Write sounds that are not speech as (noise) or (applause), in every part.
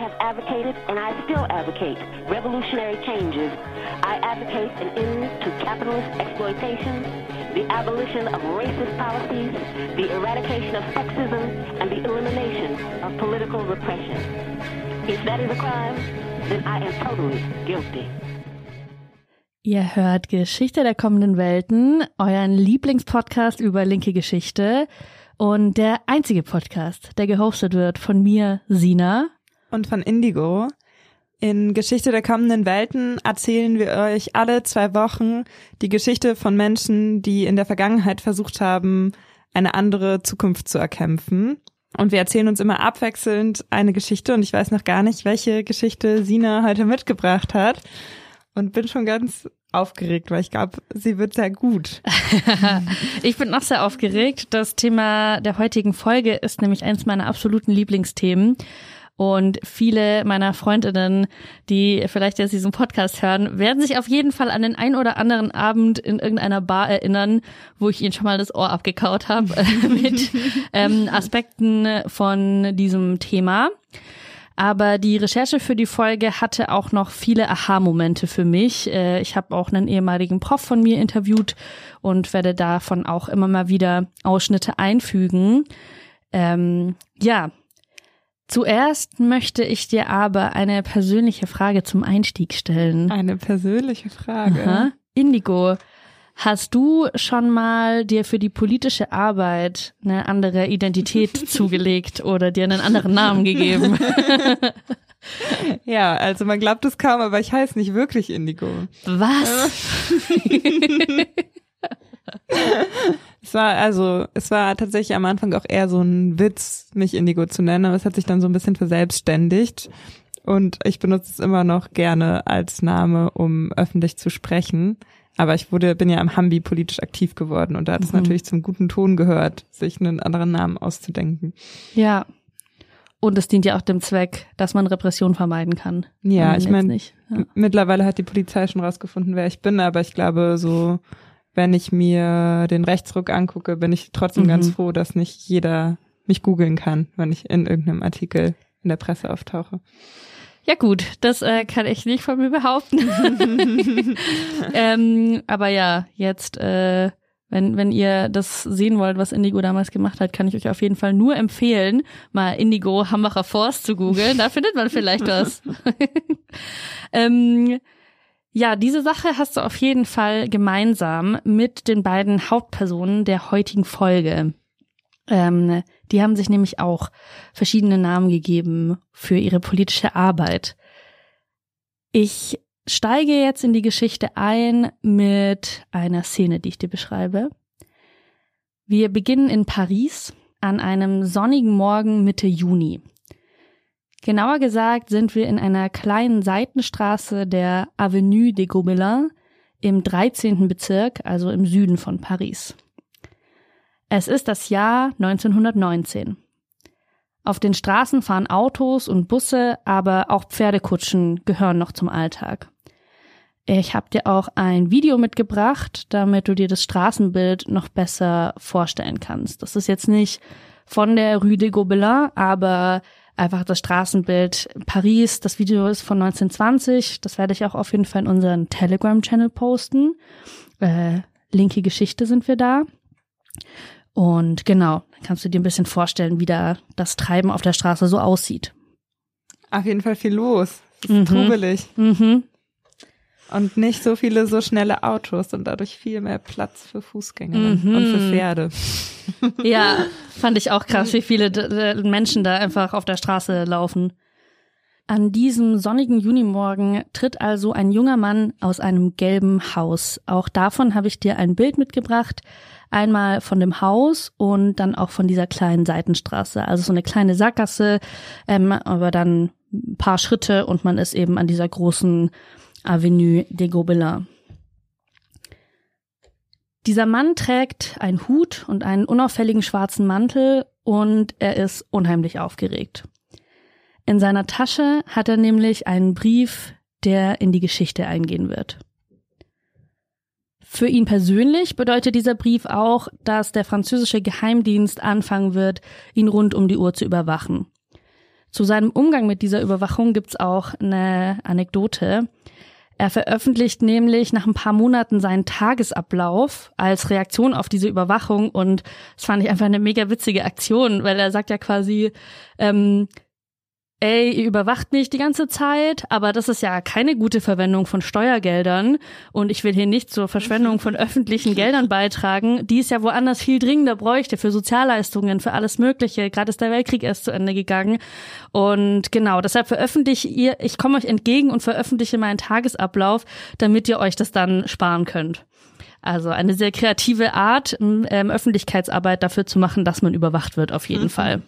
have advocated and I still advocate revolutionary changes. I advocate an end to capitalist exploitation, the abolition of racist policies, the eradication of sexism, and the elimination of political repression. If that is a crime, then I am totally guilty. Ihr hört Geschichte der kommenden Welten, euren Lieblingspodcast über linke Geschichte und der einzige Podcast, der gehostet wird von mir, Sina. Und von Indigo. In Geschichte der kommenden Welten erzählen wir euch alle zwei Wochen die Geschichte von Menschen, die in der Vergangenheit versucht haben, eine andere Zukunft zu erkämpfen. Und wir erzählen uns immer abwechselnd eine Geschichte und ich weiß noch gar nicht, welche Geschichte Sina heute mitgebracht hat. Und bin schon ganz aufgeregt, weil ich glaube, sie wird sehr gut. (laughs) ich bin auch sehr aufgeregt. Das Thema der heutigen Folge ist nämlich eins meiner absoluten Lieblingsthemen. Und viele meiner Freundinnen, die vielleicht jetzt diesen Podcast hören, werden sich auf jeden Fall an den ein oder anderen Abend in irgendeiner Bar erinnern, wo ich ihnen schon mal das Ohr abgekaut habe (laughs) mit ähm, Aspekten von diesem Thema. Aber die Recherche für die Folge hatte auch noch viele Aha-Momente für mich. Äh, ich habe auch einen ehemaligen Prof von mir interviewt und werde davon auch immer mal wieder Ausschnitte einfügen. Ähm, ja, Zuerst möchte ich dir aber eine persönliche Frage zum Einstieg stellen. Eine persönliche Frage. Aha. Indigo, hast du schon mal dir für die politische Arbeit eine andere Identität (laughs) zugelegt oder dir einen anderen Namen gegeben? (laughs) ja, also man glaubt es kaum, aber ich heiße nicht wirklich Indigo. Was? (laughs) (laughs) Es war also, es war tatsächlich am Anfang auch eher so ein Witz, mich Indigo zu nennen, aber es hat sich dann so ein bisschen verselbstständigt. Und ich benutze es immer noch gerne als Name, um öffentlich zu sprechen. Aber ich wurde, bin ja am Hambi politisch aktiv geworden und da hat es mhm. natürlich zum guten Ton gehört, sich einen anderen Namen auszudenken. Ja. Und es dient ja auch dem Zweck, dass man Repression vermeiden kann. Ja, ich meine, ja. mittlerweile hat die Polizei schon rausgefunden, wer ich bin, aber ich glaube, so wenn ich mir den Rechtsruck angucke, bin ich trotzdem mhm. ganz froh, dass nicht jeder mich googeln kann, wenn ich in irgendeinem Artikel in der Presse auftauche. Ja gut, das äh, kann ich nicht von mir behaupten. (laughs) ähm, aber ja, jetzt, äh, wenn, wenn ihr das sehen wollt, was Indigo damals gemacht hat, kann ich euch auf jeden Fall nur empfehlen, mal Indigo Hambacher Forst zu googeln. Da findet man vielleicht was. (laughs) (laughs) ähm, ja, diese Sache hast du auf jeden Fall gemeinsam mit den beiden Hauptpersonen der heutigen Folge. Ähm, die haben sich nämlich auch verschiedene Namen gegeben für ihre politische Arbeit. Ich steige jetzt in die Geschichte ein mit einer Szene, die ich dir beschreibe. Wir beginnen in Paris an einem sonnigen Morgen Mitte Juni. Genauer gesagt sind wir in einer kleinen Seitenstraße der Avenue des Gobelins im 13. Bezirk, also im Süden von Paris. Es ist das Jahr 1919. Auf den Straßen fahren Autos und Busse, aber auch Pferdekutschen gehören noch zum Alltag. Ich habe dir auch ein Video mitgebracht, damit du dir das Straßenbild noch besser vorstellen kannst. Das ist jetzt nicht von der Rue des Gobelins, aber einfach das Straßenbild Paris. Das Video ist von 1920. Das werde ich auch auf jeden Fall in unseren Telegram-Channel posten. Äh, linke Geschichte sind wir da. Und genau, dann kannst du dir ein bisschen vorstellen, wie da das Treiben auf der Straße so aussieht. Auf jeden Fall viel los. Das ist mhm. trubelig. Mhm. Und nicht so viele so schnelle Autos und dadurch viel mehr Platz für Fußgänger mhm. und für Pferde. Ja, fand ich auch krass, wie viele Menschen da einfach auf der Straße laufen. An diesem sonnigen Junimorgen tritt also ein junger Mann aus einem gelben Haus. Auch davon habe ich dir ein Bild mitgebracht. Einmal von dem Haus und dann auch von dieser kleinen Seitenstraße. Also so eine kleine Sackgasse, ähm, aber dann ein paar Schritte und man ist eben an dieser großen Avenue des Gobelins. Dieser Mann trägt einen Hut und einen unauffälligen schwarzen Mantel und er ist unheimlich aufgeregt. In seiner Tasche hat er nämlich einen Brief, der in die Geschichte eingehen wird. Für ihn persönlich bedeutet dieser Brief auch, dass der französische Geheimdienst anfangen wird, ihn rund um die Uhr zu überwachen. Zu seinem Umgang mit dieser Überwachung gibt's auch eine Anekdote. Er veröffentlicht nämlich nach ein paar Monaten seinen Tagesablauf als Reaktion auf diese Überwachung und das fand ich einfach eine mega witzige Aktion, weil er sagt ja quasi, ähm, ey, ihr überwacht mich die ganze Zeit, aber das ist ja keine gute Verwendung von Steuergeldern und ich will hier nicht zur Verschwendung von öffentlichen Geldern beitragen, die es ja woanders viel dringender bräuchte für Sozialleistungen, für alles Mögliche. Gerade ist der Weltkrieg erst zu Ende gegangen und genau, deshalb veröffentliche ihr, ich komme euch entgegen und veröffentliche meinen Tagesablauf, damit ihr euch das dann sparen könnt. Also eine sehr kreative Art, ähm, Öffentlichkeitsarbeit dafür zu machen, dass man überwacht wird, auf jeden mhm. Fall.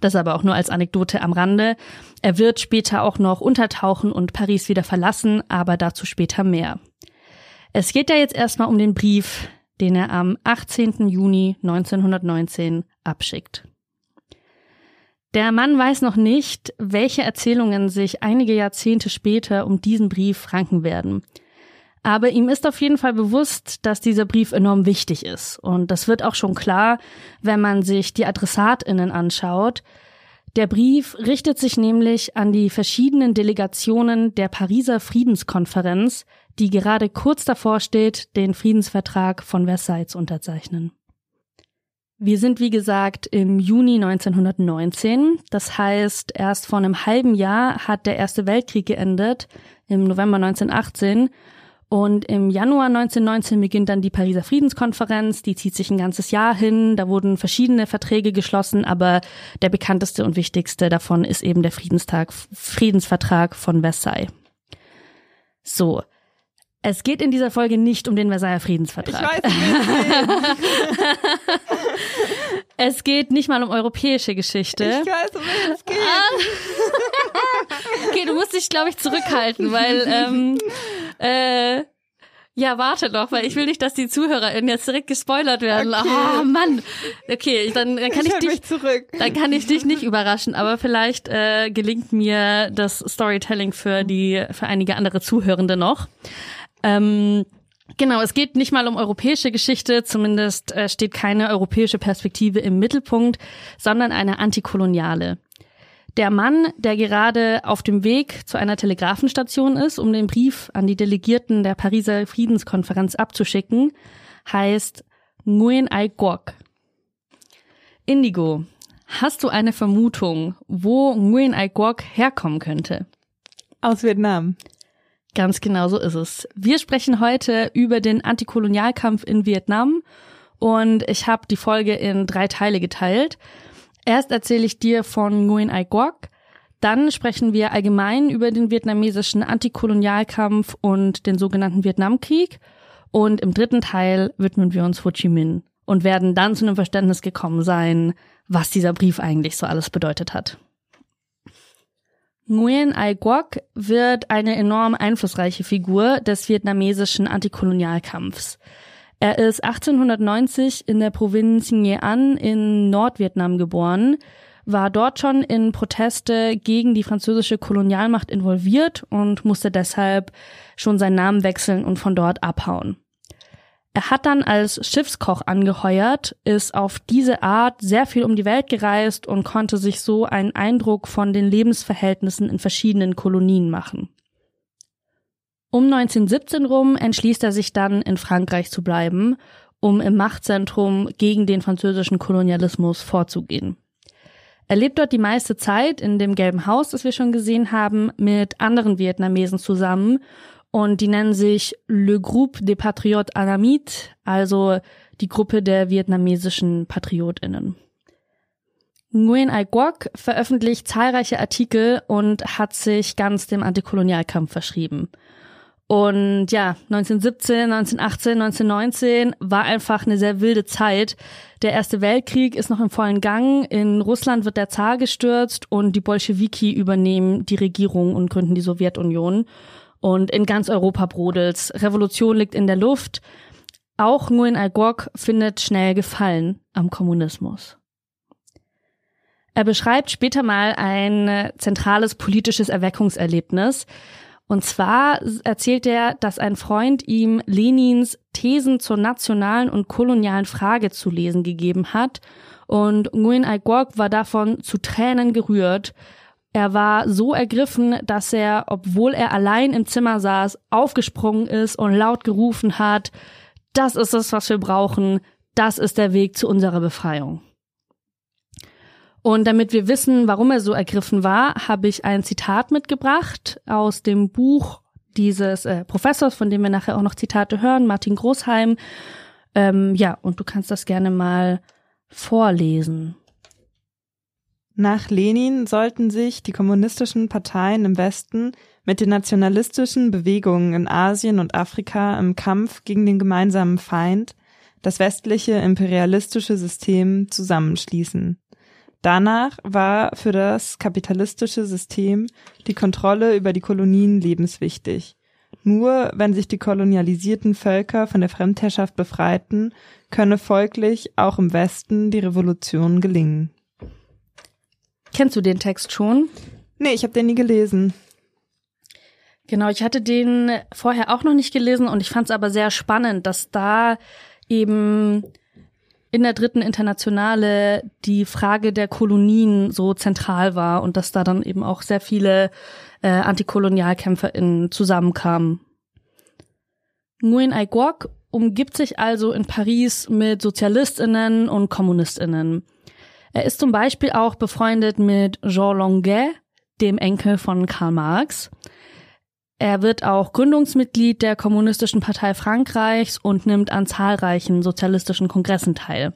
Das aber auch nur als Anekdote am Rande. Er wird später auch noch untertauchen und Paris wieder verlassen, aber dazu später mehr. Es geht ja jetzt erstmal um den Brief, den er am 18. Juni 1919 abschickt. Der Mann weiß noch nicht, welche Erzählungen sich einige Jahrzehnte später um diesen Brief ranken werden. Aber ihm ist auf jeden Fall bewusst, dass dieser Brief enorm wichtig ist. Und das wird auch schon klar, wenn man sich die Adressatinnen anschaut. Der Brief richtet sich nämlich an die verschiedenen Delegationen der Pariser Friedenskonferenz, die gerade kurz davor steht, den Friedensvertrag von Versailles zu unterzeichnen. Wir sind, wie gesagt, im Juni 1919. Das heißt, erst vor einem halben Jahr hat der Erste Weltkrieg geendet, im November 1918. Und im Januar 1919 beginnt dann die Pariser Friedenskonferenz. Die zieht sich ein ganzes Jahr hin. Da wurden verschiedene Verträge geschlossen, aber der bekannteste und wichtigste davon ist eben der Friedenstag, Friedensvertrag von Versailles. So. Es geht in dieser Folge nicht um den Versailler Friedensvertrag. Ich weiß, (laughs) es geht nicht mal um europäische Geschichte. Ich weiß, um wen es geht. (laughs) okay, du musst dich, glaube ich, zurückhalten, weil ähm, äh, ja, warte doch, weil ich will nicht, dass die ZuhörerInnen jetzt direkt gespoilert werden. Okay. Oh Mann. Okay, dann, dann kann ich, ich dich zurück. dann kann ich dich nicht überraschen, aber vielleicht äh, gelingt mir das Storytelling für die für einige andere Zuhörende noch. Ähm, Genau, es geht nicht mal um europäische Geschichte, zumindest äh, steht keine europäische Perspektive im Mittelpunkt, sondern eine antikoloniale. Der Mann, der gerade auf dem Weg zu einer Telegrafenstation ist, um den Brief an die Delegierten der Pariser Friedenskonferenz abzuschicken, heißt Nguyen Ai Quoc. Indigo, hast du eine Vermutung, wo Nguyen Ai Quoc herkommen könnte? Aus Vietnam. Ganz genau so ist es. Wir sprechen heute über den Antikolonialkampf in Vietnam und ich habe die Folge in drei Teile geteilt. Erst erzähle ich dir von Nguyen Ai Quoc, dann sprechen wir allgemein über den vietnamesischen Antikolonialkampf und den sogenannten Vietnamkrieg. Und im dritten Teil widmen wir uns Ho Chi Minh und werden dann zu einem Verständnis gekommen sein, was dieser Brief eigentlich so alles bedeutet hat. Nguyen Ai Quoc wird eine enorm einflussreiche Figur des vietnamesischen Antikolonialkampfs. Er ist 1890 in der Provinz Nghệ An in Nordvietnam geboren, war dort schon in Proteste gegen die französische Kolonialmacht involviert und musste deshalb schon seinen Namen wechseln und von dort abhauen. Er hat dann als Schiffskoch angeheuert, ist auf diese Art sehr viel um die Welt gereist und konnte sich so einen Eindruck von den Lebensverhältnissen in verschiedenen Kolonien machen. Um 1917 rum entschließt er sich dann, in Frankreich zu bleiben, um im Machtzentrum gegen den französischen Kolonialismus vorzugehen. Er lebt dort die meiste Zeit in dem gelben Haus, das wir schon gesehen haben, mit anderen Vietnamesen zusammen und die nennen sich Le Groupe des Patriotes Anamit, also die Gruppe der vietnamesischen Patriotinnen. Nguyen Ai Quoc veröffentlicht zahlreiche Artikel und hat sich ganz dem Antikolonialkampf verschrieben. Und ja, 1917, 1918, 1919 war einfach eine sehr wilde Zeit. Der Erste Weltkrieg ist noch im vollen Gang. In Russland wird der Zar gestürzt und die Bolschewiki übernehmen die Regierung und gründen die Sowjetunion. Und in ganz Europa brodelt's. Revolution liegt in der Luft. Auch Nguyen Ai Quoc findet schnell Gefallen am Kommunismus. Er beschreibt später mal ein zentrales politisches Erweckungserlebnis. Und zwar erzählt er, dass ein Freund ihm Lenins Thesen zur nationalen und kolonialen Frage zu lesen gegeben hat. Und Nguyen Ai Quoc war davon zu Tränen gerührt. Er war so ergriffen, dass er, obwohl er allein im Zimmer saß, aufgesprungen ist und laut gerufen hat, das ist es, was wir brauchen, das ist der Weg zu unserer Befreiung. Und damit wir wissen, warum er so ergriffen war, habe ich ein Zitat mitgebracht aus dem Buch dieses äh, Professors, von dem wir nachher auch noch Zitate hören, Martin Großheim. Ähm, ja, und du kannst das gerne mal vorlesen. Nach Lenin sollten sich die kommunistischen Parteien im Westen mit den nationalistischen Bewegungen in Asien und Afrika im Kampf gegen den gemeinsamen Feind, das westliche imperialistische System, zusammenschließen. Danach war für das kapitalistische System die Kontrolle über die Kolonien lebenswichtig. Nur wenn sich die kolonialisierten Völker von der Fremdherrschaft befreiten, könne folglich auch im Westen die Revolution gelingen. Kennst du den Text schon? Nee, ich habe den nie gelesen. Genau, ich hatte den vorher auch noch nicht gelesen und ich fand es aber sehr spannend, dass da eben in der dritten Internationale die Frage der Kolonien so zentral war und dass da dann eben auch sehr viele äh, AntikolonialkämpferInnen zusammenkamen. Nguyen Ai Quoc umgibt sich also in Paris mit SozialistInnen und KommunistInnen. Er ist zum Beispiel auch befreundet mit Jean Longuet, dem Enkel von Karl Marx. Er wird auch Gründungsmitglied der Kommunistischen Partei Frankreichs und nimmt an zahlreichen sozialistischen Kongressen teil.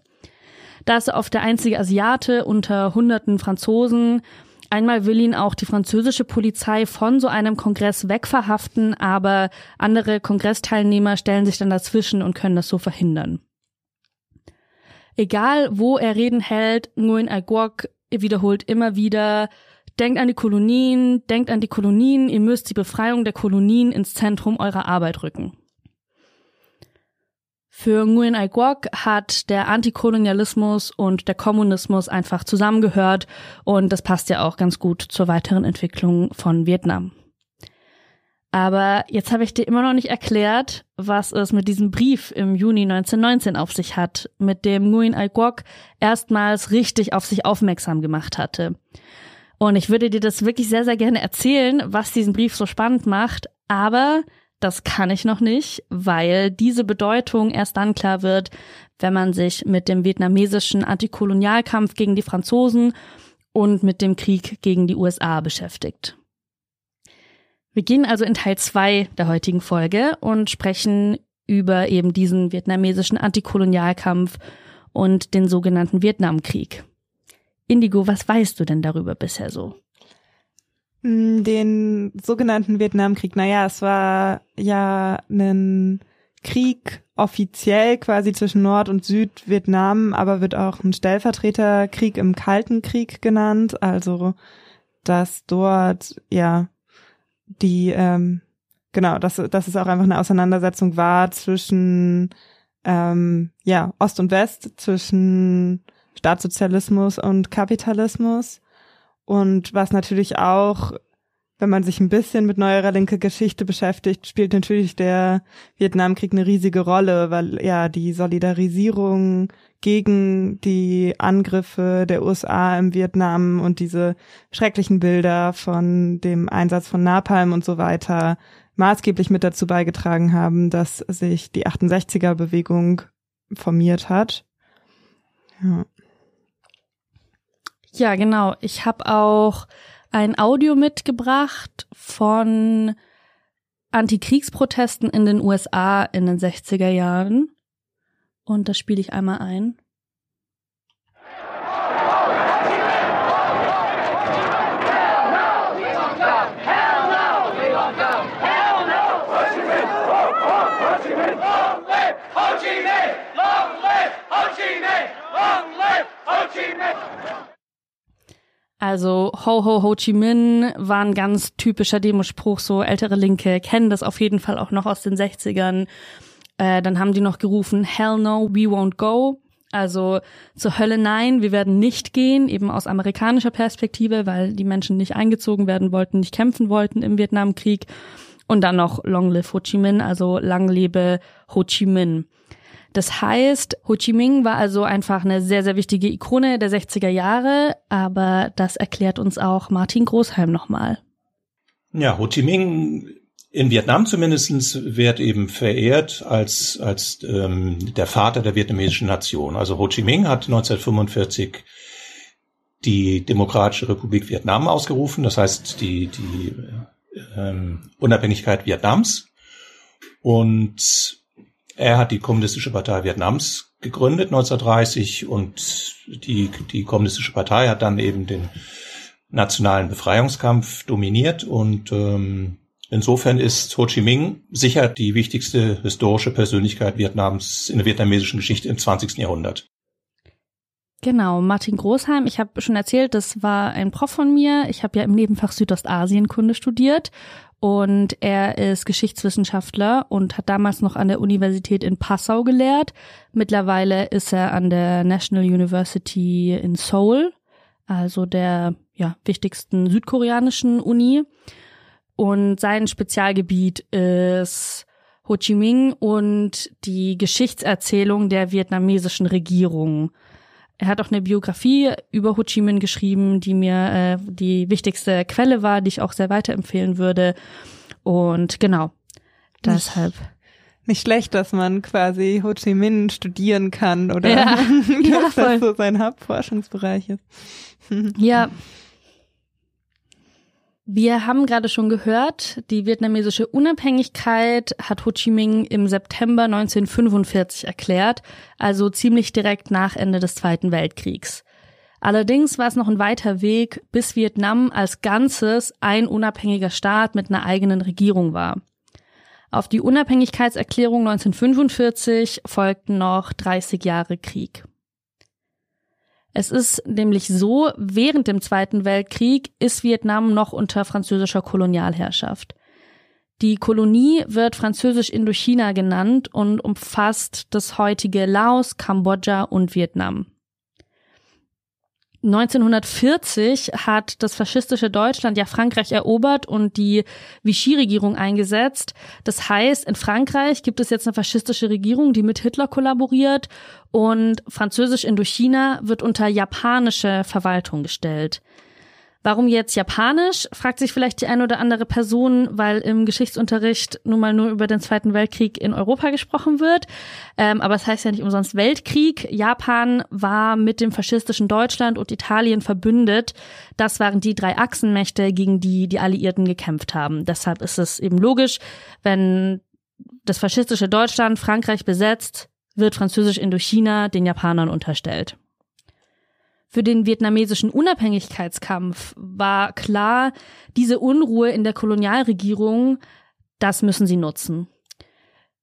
Da ist er oft der einzige Asiate unter hunderten Franzosen. Einmal will ihn auch die französische Polizei von so einem Kongress wegverhaften, aber andere Kongressteilnehmer stellen sich dann dazwischen und können das so verhindern. Egal, wo er Reden hält, Nguyen Quoc wiederholt immer wieder, Denkt an die Kolonien, denkt an die Kolonien, ihr müsst die Befreiung der Kolonien ins Zentrum eurer Arbeit rücken. Für Nguyen Ai Quoc hat der Antikolonialismus und der Kommunismus einfach zusammengehört und das passt ja auch ganz gut zur weiteren Entwicklung von Vietnam. Aber jetzt habe ich dir immer noch nicht erklärt, was es mit diesem Brief im Juni 1919 auf sich hat, mit dem Nguyen Ai Quoc erstmals richtig auf sich aufmerksam gemacht hatte. Und ich würde dir das wirklich sehr, sehr gerne erzählen, was diesen Brief so spannend macht. Aber das kann ich noch nicht, weil diese Bedeutung erst dann klar wird, wenn man sich mit dem vietnamesischen Antikolonialkampf gegen die Franzosen und mit dem Krieg gegen die USA beschäftigt. Wir gehen also in Teil zwei der heutigen Folge und sprechen über eben diesen vietnamesischen Antikolonialkampf und den sogenannten Vietnamkrieg. Indigo, was weißt du denn darüber bisher so? Mm, den sogenannten Vietnamkrieg. Naja, es war ja ein Krieg offiziell quasi zwischen Nord- und Südvietnam, aber wird auch ein Stellvertreterkrieg im Kalten Krieg genannt. Also, dass dort, ja, die, ähm, genau, dass, dass es auch einfach eine Auseinandersetzung war zwischen, ähm, ja, Ost und West, zwischen Staatssozialismus und Kapitalismus. Und was natürlich auch, wenn man sich ein bisschen mit neuerer linke Geschichte beschäftigt, spielt natürlich der Vietnamkrieg eine riesige Rolle, weil ja die Solidarisierung gegen die Angriffe der USA im Vietnam und diese schrecklichen Bilder von dem Einsatz von Napalm und so weiter maßgeblich mit dazu beigetragen haben, dass sich die 68er Bewegung formiert hat. Ja. Ja, genau. Ich habe auch ein Audio mitgebracht von Antikriegsprotesten in den USA in den 60er Jahren. Und das spiele ich einmal ein. Ho Chi Minh! Long live Ho Chi Minh! Also Ho Ho Ho Chi Minh war ein ganz typischer Demospruch, so ältere Linke kennen das auf jeden Fall auch noch aus den 60ern. Äh, dann haben die noch gerufen, Hell no, we won't go. Also zur Hölle nein, wir werden nicht gehen, eben aus amerikanischer Perspektive, weil die Menschen nicht eingezogen werden wollten, nicht kämpfen wollten im Vietnamkrieg. Und dann noch Long Live Ho Chi Minh, also lang lebe Ho Chi Minh. Das heißt, Ho Chi Minh war also einfach eine sehr, sehr wichtige Ikone der 60er Jahre, aber das erklärt uns auch Martin Großheim nochmal. Ja, Ho Chi Minh in Vietnam zumindestens wird eben verehrt als, als ähm, der Vater der vietnamesischen Nation. Also Ho Chi Minh hat 1945 die Demokratische Republik Vietnam ausgerufen, das heißt die, die ähm, Unabhängigkeit Vietnams. Und er hat die Kommunistische Partei Vietnams gegründet 1930 und die, die Kommunistische Partei hat dann eben den nationalen Befreiungskampf dominiert und ähm, insofern ist Ho Chi Minh sicher die wichtigste historische Persönlichkeit Vietnams in der vietnamesischen Geschichte im 20. Jahrhundert. Genau, Martin Großheim, ich habe schon erzählt, das war ein Prof von mir. Ich habe ja im Nebenfach Südostasienkunde studiert und er ist Geschichtswissenschaftler und hat damals noch an der Universität in Passau gelehrt. Mittlerweile ist er an der National University in Seoul, also der ja, wichtigsten südkoreanischen Uni. Und sein Spezialgebiet ist Ho Chi Minh und die Geschichtserzählung der vietnamesischen Regierung. Er hat auch eine Biografie über Ho Chi Minh geschrieben, die mir äh, die wichtigste Quelle war, die ich auch sehr weiterempfehlen würde. Und genau, deshalb. Nicht schlecht, dass man quasi Ho Chi Minh studieren kann oder Ja, (laughs) ja, dass voll. das so sein Hauptforschungsbereich ist. Ja. Wir haben gerade schon gehört, die vietnamesische Unabhängigkeit hat Ho Chi Minh im September 1945 erklärt, also ziemlich direkt nach Ende des Zweiten Weltkriegs. Allerdings war es noch ein weiter Weg, bis Vietnam als Ganzes ein unabhängiger Staat mit einer eigenen Regierung war. Auf die Unabhängigkeitserklärung 1945 folgten noch 30 Jahre Krieg. Es ist nämlich so, während dem Zweiten Weltkrieg ist Vietnam noch unter französischer Kolonialherrschaft. Die Kolonie wird französisch Indochina genannt und umfasst das heutige Laos, Kambodscha und Vietnam. 1940 hat das faschistische Deutschland ja Frankreich erobert und die Vichy-Regierung eingesetzt. Das heißt, in Frankreich gibt es jetzt eine faschistische Regierung, die mit Hitler kollaboriert und französisch Indochina wird unter japanische Verwaltung gestellt. Warum jetzt Japanisch, fragt sich vielleicht die eine oder andere Person, weil im Geschichtsunterricht nun mal nur über den Zweiten Weltkrieg in Europa gesprochen wird. Ähm, aber es heißt ja nicht umsonst Weltkrieg. Japan war mit dem faschistischen Deutschland und Italien verbündet. Das waren die drei Achsenmächte, gegen die die Alliierten gekämpft haben. Deshalb ist es eben logisch, wenn das faschistische Deutschland Frankreich besetzt, wird französisch Indochina den Japanern unterstellt. Für den vietnamesischen Unabhängigkeitskampf war klar, diese Unruhe in der Kolonialregierung, das müssen sie nutzen.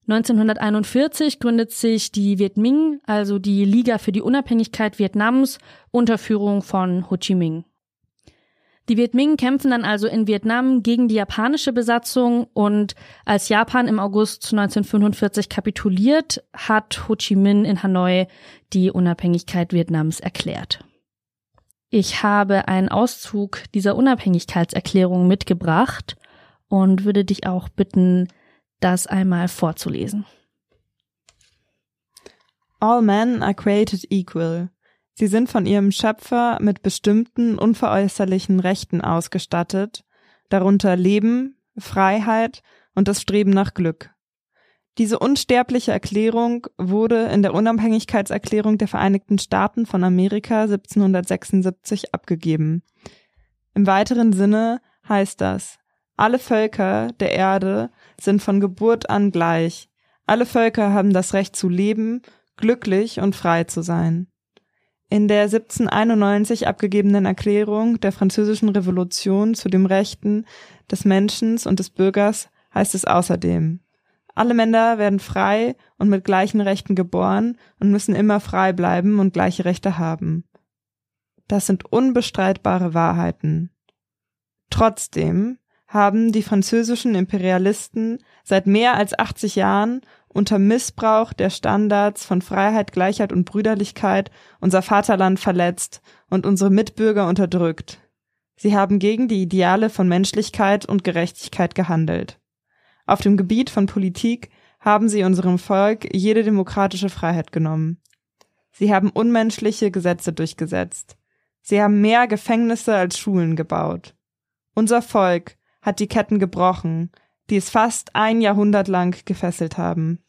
1941 gründet sich die Viet Minh, also die Liga für die Unabhängigkeit Vietnams, unter Führung von Ho Chi Minh. Die Viet Minh kämpfen dann also in Vietnam gegen die japanische Besatzung und als Japan im August 1945 kapituliert, hat Ho Chi Minh in Hanoi die Unabhängigkeit Vietnams erklärt. Ich habe einen Auszug dieser Unabhängigkeitserklärung mitgebracht und würde dich auch bitten, das einmal vorzulesen. All men are created equal. Sie sind von ihrem Schöpfer mit bestimmten unveräußerlichen Rechten ausgestattet, darunter Leben, Freiheit und das Streben nach Glück. Diese unsterbliche Erklärung wurde in der Unabhängigkeitserklärung der Vereinigten Staaten von Amerika 1776 abgegeben. Im weiteren Sinne heißt das, alle Völker der Erde sind von Geburt an gleich. Alle Völker haben das Recht zu leben, glücklich und frei zu sein. In der 1791 abgegebenen Erklärung der Französischen Revolution zu den Rechten des Menschen und des Bürgers heißt es außerdem, alle Männer werden frei und mit gleichen Rechten geboren und müssen immer frei bleiben und gleiche Rechte haben. Das sind unbestreitbare Wahrheiten. Trotzdem haben die französischen Imperialisten seit mehr als 80 Jahren unter Missbrauch der Standards von Freiheit, Gleichheit und Brüderlichkeit unser Vaterland verletzt und unsere Mitbürger unterdrückt. Sie haben gegen die Ideale von Menschlichkeit und Gerechtigkeit gehandelt. Auf dem Gebiet von Politik haben sie unserem Volk jede demokratische Freiheit genommen. Sie haben unmenschliche Gesetze durchgesetzt. Sie haben mehr Gefängnisse als Schulen gebaut. Unser Volk hat die Ketten gebrochen, die es fast ein Jahrhundert lang gefesselt haben.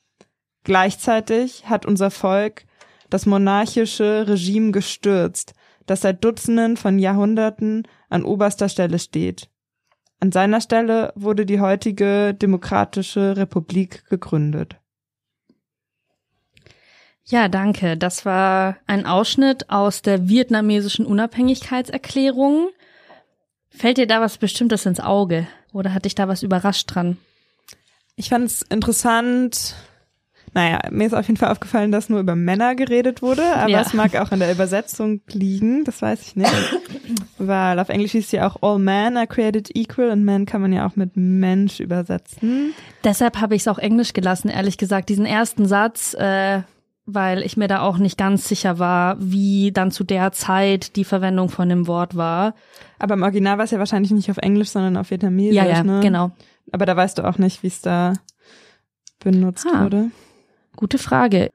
Gleichzeitig hat unser Volk das monarchische Regime gestürzt, das seit Dutzenden von Jahrhunderten an oberster Stelle steht. An seiner Stelle wurde die heutige Demokratische Republik gegründet. Ja, danke. Das war ein Ausschnitt aus der vietnamesischen Unabhängigkeitserklärung. Fällt dir da was Bestimmtes ins Auge? Oder hat dich da was überrascht dran? Ich fand es interessant. Naja, mir ist auf jeden Fall aufgefallen, dass nur über Männer geredet wurde, aber ja. es mag auch an der Übersetzung liegen, das weiß ich nicht. (laughs) Weil auf Englisch hieß ja auch All men are created equal und man kann man ja auch mit Mensch übersetzen. Deshalb habe ich es auch Englisch gelassen, ehrlich gesagt. Diesen ersten Satz, äh, weil ich mir da auch nicht ganz sicher war, wie dann zu der Zeit die Verwendung von dem Wort war. Aber im Original war es ja wahrscheinlich nicht auf Englisch, sondern auf Vietnamesisch, ja, ja, ne? genau. Aber da weißt du auch nicht, wie es da benutzt ah, wurde. Gute Frage.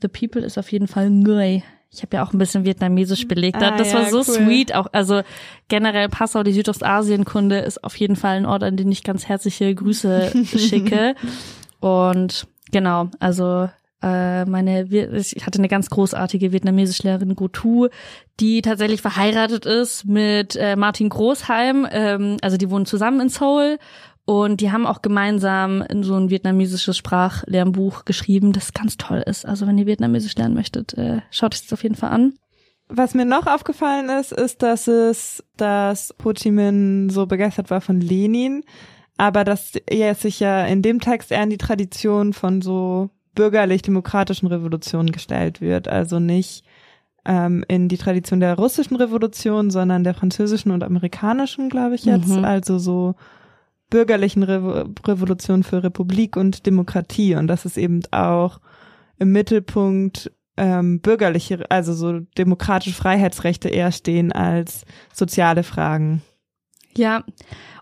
The People ist auf jeden Fall Nguyen. Ich habe ja auch ein bisschen Vietnamesisch belegt. Ah, das ja, war so cool. sweet. Auch also generell Passau, die Südostasien-Kunde ist auf jeden Fall ein Ort, an den ich ganz herzliche Grüße (laughs) schicke. Und genau, also äh, meine, ich hatte eine ganz großartige Vietnamesischlehrerin Go Tu, die tatsächlich verheiratet ist mit äh, Martin Großheim. Ähm, also die wohnen zusammen in Seoul und die haben auch gemeinsam in so ein vietnamesisches Sprachlernbuch geschrieben, das ganz toll ist. Also wenn ihr Vietnamesisch lernen möchtet, äh, schaut es auf jeden Fall an. Was mir noch aufgefallen ist, ist, dass es, dass Ho Chi Minh so begeistert war von Lenin, aber dass er sich ja in dem Text eher in die Tradition von so bürgerlich-demokratischen Revolution gestellt wird. Also nicht ähm, in die Tradition der russischen Revolution, sondern der französischen und amerikanischen, glaube ich jetzt. Mhm. Also so bürgerlichen Re Revolution für Republik und Demokratie. Und das ist eben auch im Mittelpunkt ähm, bürgerliche, also so demokratische Freiheitsrechte eher stehen als soziale Fragen. Ja,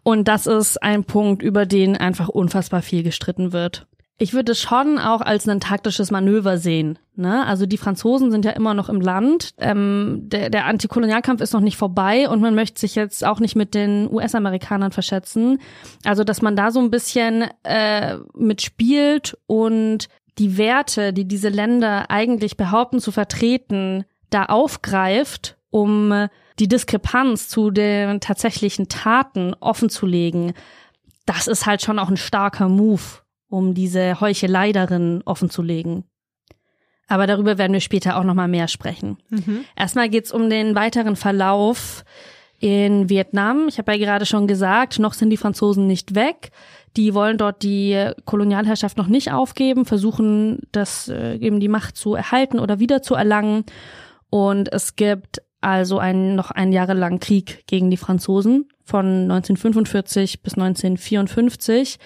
und das ist ein Punkt, über den einfach unfassbar viel gestritten wird. Ich würde es schon auch als ein taktisches Manöver sehen. Ne? Also die Franzosen sind ja immer noch im Land. Ähm, der, der Antikolonialkampf ist noch nicht vorbei und man möchte sich jetzt auch nicht mit den US-Amerikanern verschätzen. Also dass man da so ein bisschen äh, mitspielt und die Werte, die diese Länder eigentlich behaupten zu vertreten, da aufgreift, um die Diskrepanz zu den tatsächlichen Taten offenzulegen. Das ist halt schon auch ein starker Move um diese Heuchelei darin offenzulegen. Aber darüber werden wir später auch noch mal mehr sprechen. Mhm. Erstmal geht's um den weiteren Verlauf in Vietnam. Ich habe ja gerade schon gesagt, noch sind die Franzosen nicht weg. Die wollen dort die Kolonialherrschaft noch nicht aufgeben, versuchen, das äh, eben die Macht zu erhalten oder wieder zu erlangen. Und es gibt also einen noch ein Jahre lang Krieg gegen die Franzosen von 1945 bis 1954.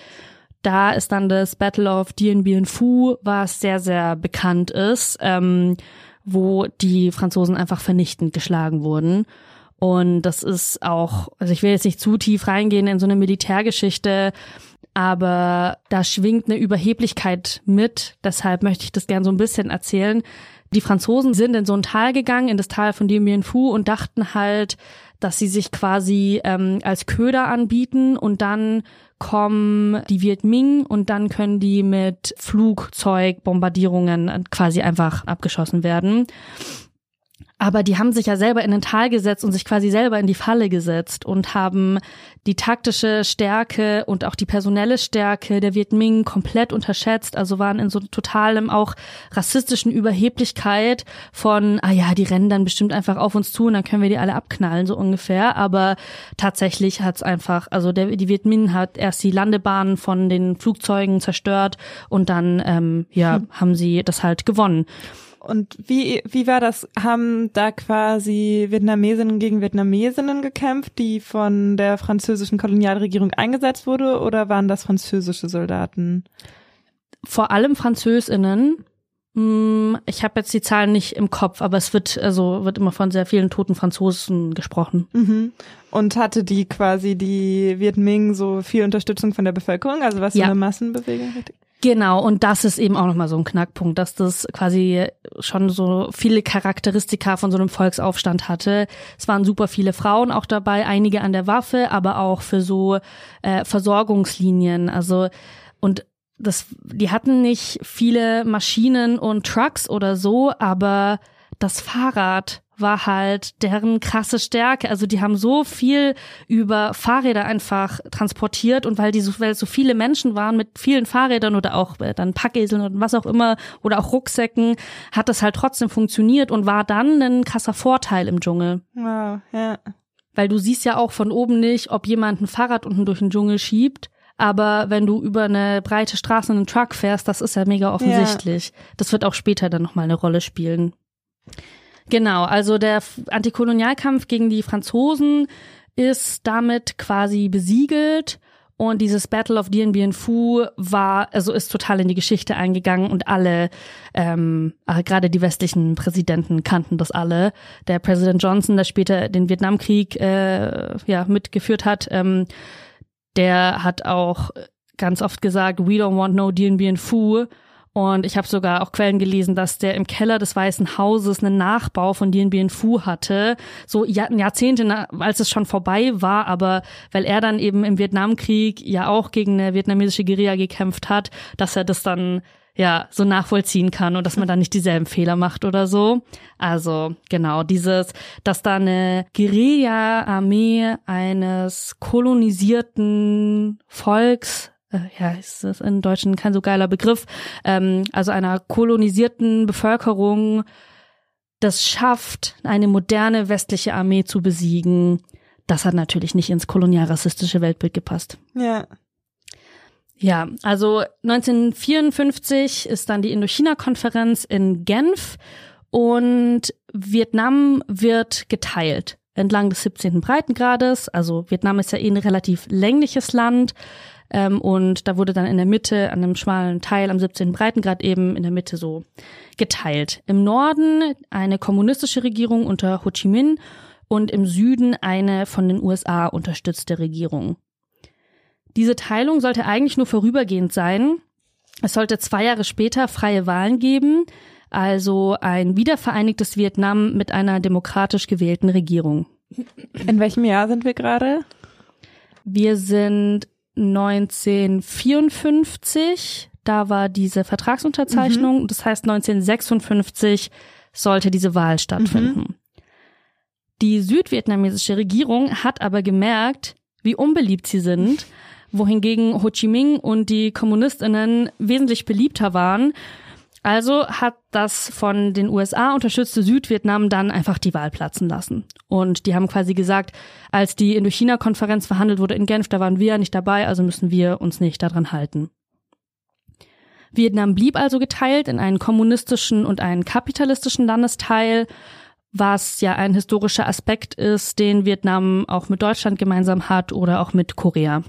Da ist dann das Battle of Dien Bien Phu, was sehr, sehr bekannt ist, ähm, wo die Franzosen einfach vernichtend geschlagen wurden. Und das ist auch, also ich will jetzt nicht zu tief reingehen in so eine Militärgeschichte, aber da schwingt eine Überheblichkeit mit. Deshalb möchte ich das gern so ein bisschen erzählen. Die Franzosen sind in so ein Tal gegangen, in das Tal von Dien Bien Phu und dachten halt, dass sie sich quasi ähm, als Köder anbieten und dann kommen die Viet Minh und dann können die mit Flugzeugbombardierungen quasi einfach abgeschossen werden. Aber die haben sich ja selber in den Tal gesetzt und sich quasi selber in die Falle gesetzt und haben die taktische Stärke und auch die personelle Stärke der Viet Minh komplett unterschätzt. Also waren in so totalem auch rassistischen Überheblichkeit von, ah ja, die rennen dann bestimmt einfach auf uns zu und dann können wir die alle abknallen, so ungefähr. Aber tatsächlich hat's einfach, also der, die Viet Minh hat erst die Landebahnen von den Flugzeugen zerstört und dann, ähm, ja, hm. haben sie das halt gewonnen. Und wie, wie war das? Haben da quasi Vietnamesinnen gegen Vietnamesinnen gekämpft, die von der französischen Kolonialregierung eingesetzt wurde, oder waren das französische Soldaten? vor allem Französinnen. Hm, Ich habe jetzt die Zahlen nicht im Kopf, aber es wird also wird immer von sehr vielen toten Franzosen gesprochen. Mhm. Und hatte die quasi die Viet Minh so viel Unterstützung von der Bevölkerung, also was so Ja. eine Massenbewegung? Genau, und das ist eben auch nochmal so ein Knackpunkt, dass das quasi schon so viele Charakteristika von so einem Volksaufstand hatte. Es waren super viele Frauen auch dabei, einige an der Waffe, aber auch für so äh, Versorgungslinien. Also und das, die hatten nicht viele Maschinen und Trucks oder so, aber das Fahrrad war halt deren krasse Stärke. Also die haben so viel über Fahrräder einfach transportiert und weil die so, weil so viele Menschen waren mit vielen Fahrrädern oder auch äh, dann Packeseln und was auch immer oder auch Rucksäcken, hat das halt trotzdem funktioniert und war dann ein krasser Vorteil im Dschungel. Wow, ja. Weil du siehst ja auch von oben nicht, ob jemand ein Fahrrad unten durch den Dschungel schiebt. Aber wenn du über eine breite Straße einen Truck fährst, das ist ja mega offensichtlich. Das wird auch später dann nochmal eine Rolle spielen. Genau, also der Antikolonialkampf gegen die Franzosen ist damit quasi besiegelt und dieses Battle of Dien Bien Phu war, also ist total in die Geschichte eingegangen und alle, ähm, äh, gerade die westlichen Präsidenten kannten das alle. Der Präsident Johnson, der später den Vietnamkrieg äh, ja mitgeführt hat, ähm, der hat auch ganz oft gesagt, we don't want no Dien Bien Phu. Und ich habe sogar auch Quellen gelesen, dass der im Keller des Weißen Hauses einen Nachbau von Dien Bien Phu hatte, so Jahr- Jahrzehnte, als es schon vorbei war, aber weil er dann eben im Vietnamkrieg ja auch gegen eine vietnamesische Guerilla gekämpft hat, dass er das dann ja so nachvollziehen kann und dass man da nicht dieselben Fehler macht oder so. Also genau dieses, dass da eine Guerilla-Armee eines kolonisierten Volks äh, ja, ist das im Deutschen kein so geiler Begriff, ähm, also einer kolonisierten Bevölkerung das schafft, eine moderne westliche Armee zu besiegen, das hat natürlich nicht ins kolonialrassistische Weltbild gepasst. Ja. Ja, also 1954 ist dann die Indochina-Konferenz in Genf und Vietnam wird geteilt entlang des 17. Breitengrades. Also Vietnam ist ja eh ein relativ längliches Land. Ähm, und da wurde dann in der Mitte, an einem schmalen Teil am 17. Breitengrad eben in der Mitte so geteilt. Im Norden eine kommunistische Regierung unter Ho Chi Minh und im Süden eine von den USA unterstützte Regierung. Diese Teilung sollte eigentlich nur vorübergehend sein. Es sollte zwei Jahre später freie Wahlen geben, also ein wiedervereinigtes Vietnam mit einer demokratisch gewählten Regierung. In welchem Jahr sind wir gerade? Wir sind 1954, da war diese Vertragsunterzeichnung, das heißt 1956 sollte diese Wahl stattfinden. Die südvietnamesische Regierung hat aber gemerkt, wie unbeliebt sie sind, wohingegen Ho Chi Minh und die Kommunistinnen wesentlich beliebter waren. Also hat das von den USA unterstützte Südvietnam dann einfach die Wahl platzen lassen. Und die haben quasi gesagt, als die Indochina-Konferenz verhandelt wurde in Genf, da waren wir ja nicht dabei, also müssen wir uns nicht daran halten. Vietnam blieb also geteilt in einen kommunistischen und einen kapitalistischen Landesteil, was ja ein historischer Aspekt ist, den Vietnam auch mit Deutschland gemeinsam hat oder auch mit Korea.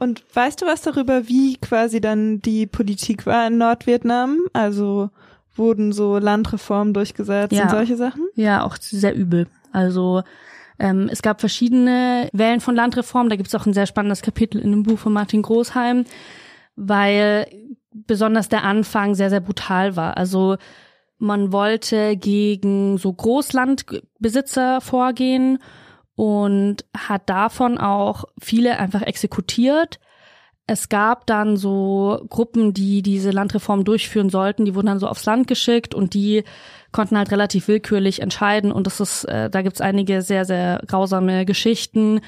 Und weißt du was darüber, wie quasi dann die Politik war in Nordvietnam? Also wurden so Landreformen durchgesetzt Ja. und solche Sachen? Ja, auch sehr übel. Also ähm, es gab verschiedene Wellen von Landreform. Da gibt es auch ein sehr spannendes Kapitel in dem Buch von Martin Großheim, weil besonders der Anfang sehr, sehr brutal war. Also man wollte gegen so Großlandbesitzer vorgehen und hat davon auch viele einfach exekutiert. Es gab dann so Gruppen, die diese Landreform durchführen sollten, die wurden dann so aufs Land geschickt und die konnten halt relativ willkürlich entscheiden und das ist, äh, da gibt's einige sehr, sehr grausame Geschichten.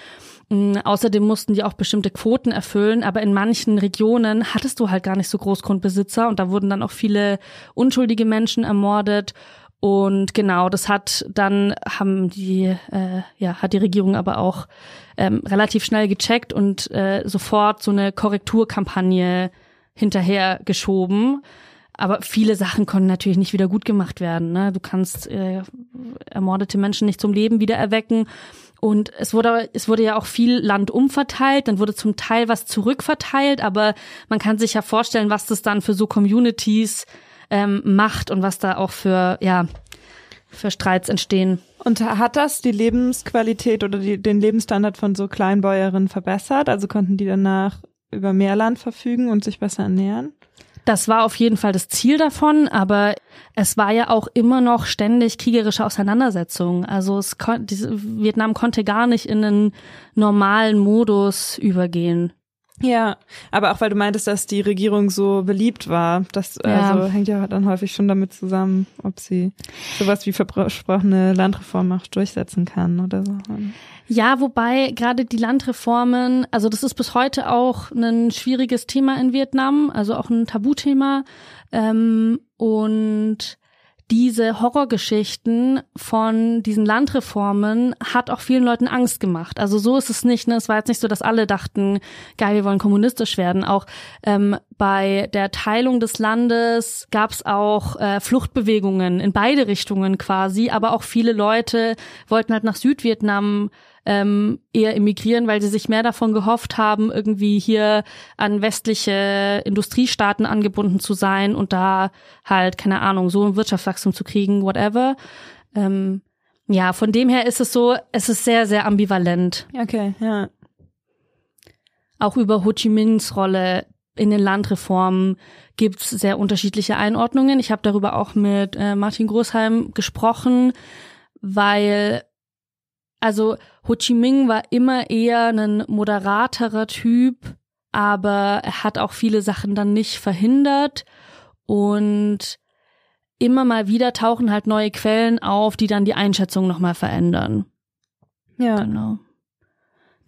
Mm, Außerdem mussten die auch bestimmte Quoten erfüllen, aber in manchen Regionen hattest du halt gar nicht so Großgrundbesitzer und da wurden dann auch viele unschuldige Menschen ermordet. Und genau, das hat dann haben die äh, ja hat die Regierung aber auch ähm, relativ schnell gecheckt und äh, sofort so eine Korrekturkampagne hinterher geschoben. Aber viele Sachen konnten natürlich nicht wieder gut gemacht werden. Ne? Du kannst äh, ermordete Menschen nicht zum Leben wieder erwecken. und es wurde, es wurde ja auch viel Land umverteilt, dann wurde zum Teil was zurückverteilt, aber man kann sich ja vorstellen, was das dann für so Communities ähm, macht und was da auch für, ja, für Streits entstehen. Und hat das die Lebensqualität oder die, den Lebensstandard von so Kleinbäuerinnen verbessert? Also konnten die danach über mehr Land verfügen und sich besser ernähren? Das war auf jeden Fall das Ziel davon, aber es war ja auch immer noch ständig kriegerische Auseinandersetzungen. Also es kon Vietnam konnte gar nicht in einen normalen Modus übergehen. Ja, aber auch weil du meintest, dass die Regierung so beliebt war, das ja. also hängt ja dann häufig schon damit zusammen, ob sie sowas wie versprochene Landreform auch durchsetzen kann oder so. Ja, wobei gerade die Landreformen, also das ist bis heute auch ein schwieriges Thema in Vietnam, also auch ein Tabuthema. Ähm, und diese Horrorgeschichten von diesen Landreformen hat auch vielen Leuten Angst gemacht. Also so ist es nicht. Ne? Es war jetzt nicht so, dass alle dachten, geil, wir wollen kommunistisch werden. Auch ähm, bei der Teilung des Landes gab es auch äh, Fluchtbewegungen in beide Richtungen quasi. Aber auch viele Leute wollten halt nach Südvietnam ähm, eher emigrieren, weil sie sich mehr davon gehofft haben, irgendwie hier an westliche Industriestaaten angebunden zu sein und da halt, keine Ahnung, so ein Wirtschaftswachstum zu kriegen, whatever. Ähm, ja, von dem her ist es so, es ist sehr, sehr ambivalent. Okay, ja. Auch über Ho Chi Minhs Rolle in den Landreformen gibt's sehr unterschiedliche Einordnungen. Ich habe darüber auch mit äh, Martin Großheim gesprochen, weil also Ho Chi Minh war immer eher ein moderaterer Typ, aber er hat auch viele Sachen dann nicht verhindert und immer mal wieder tauchen halt neue Quellen auf, die dann die Einschätzung nochmal verändern. Ja. Genau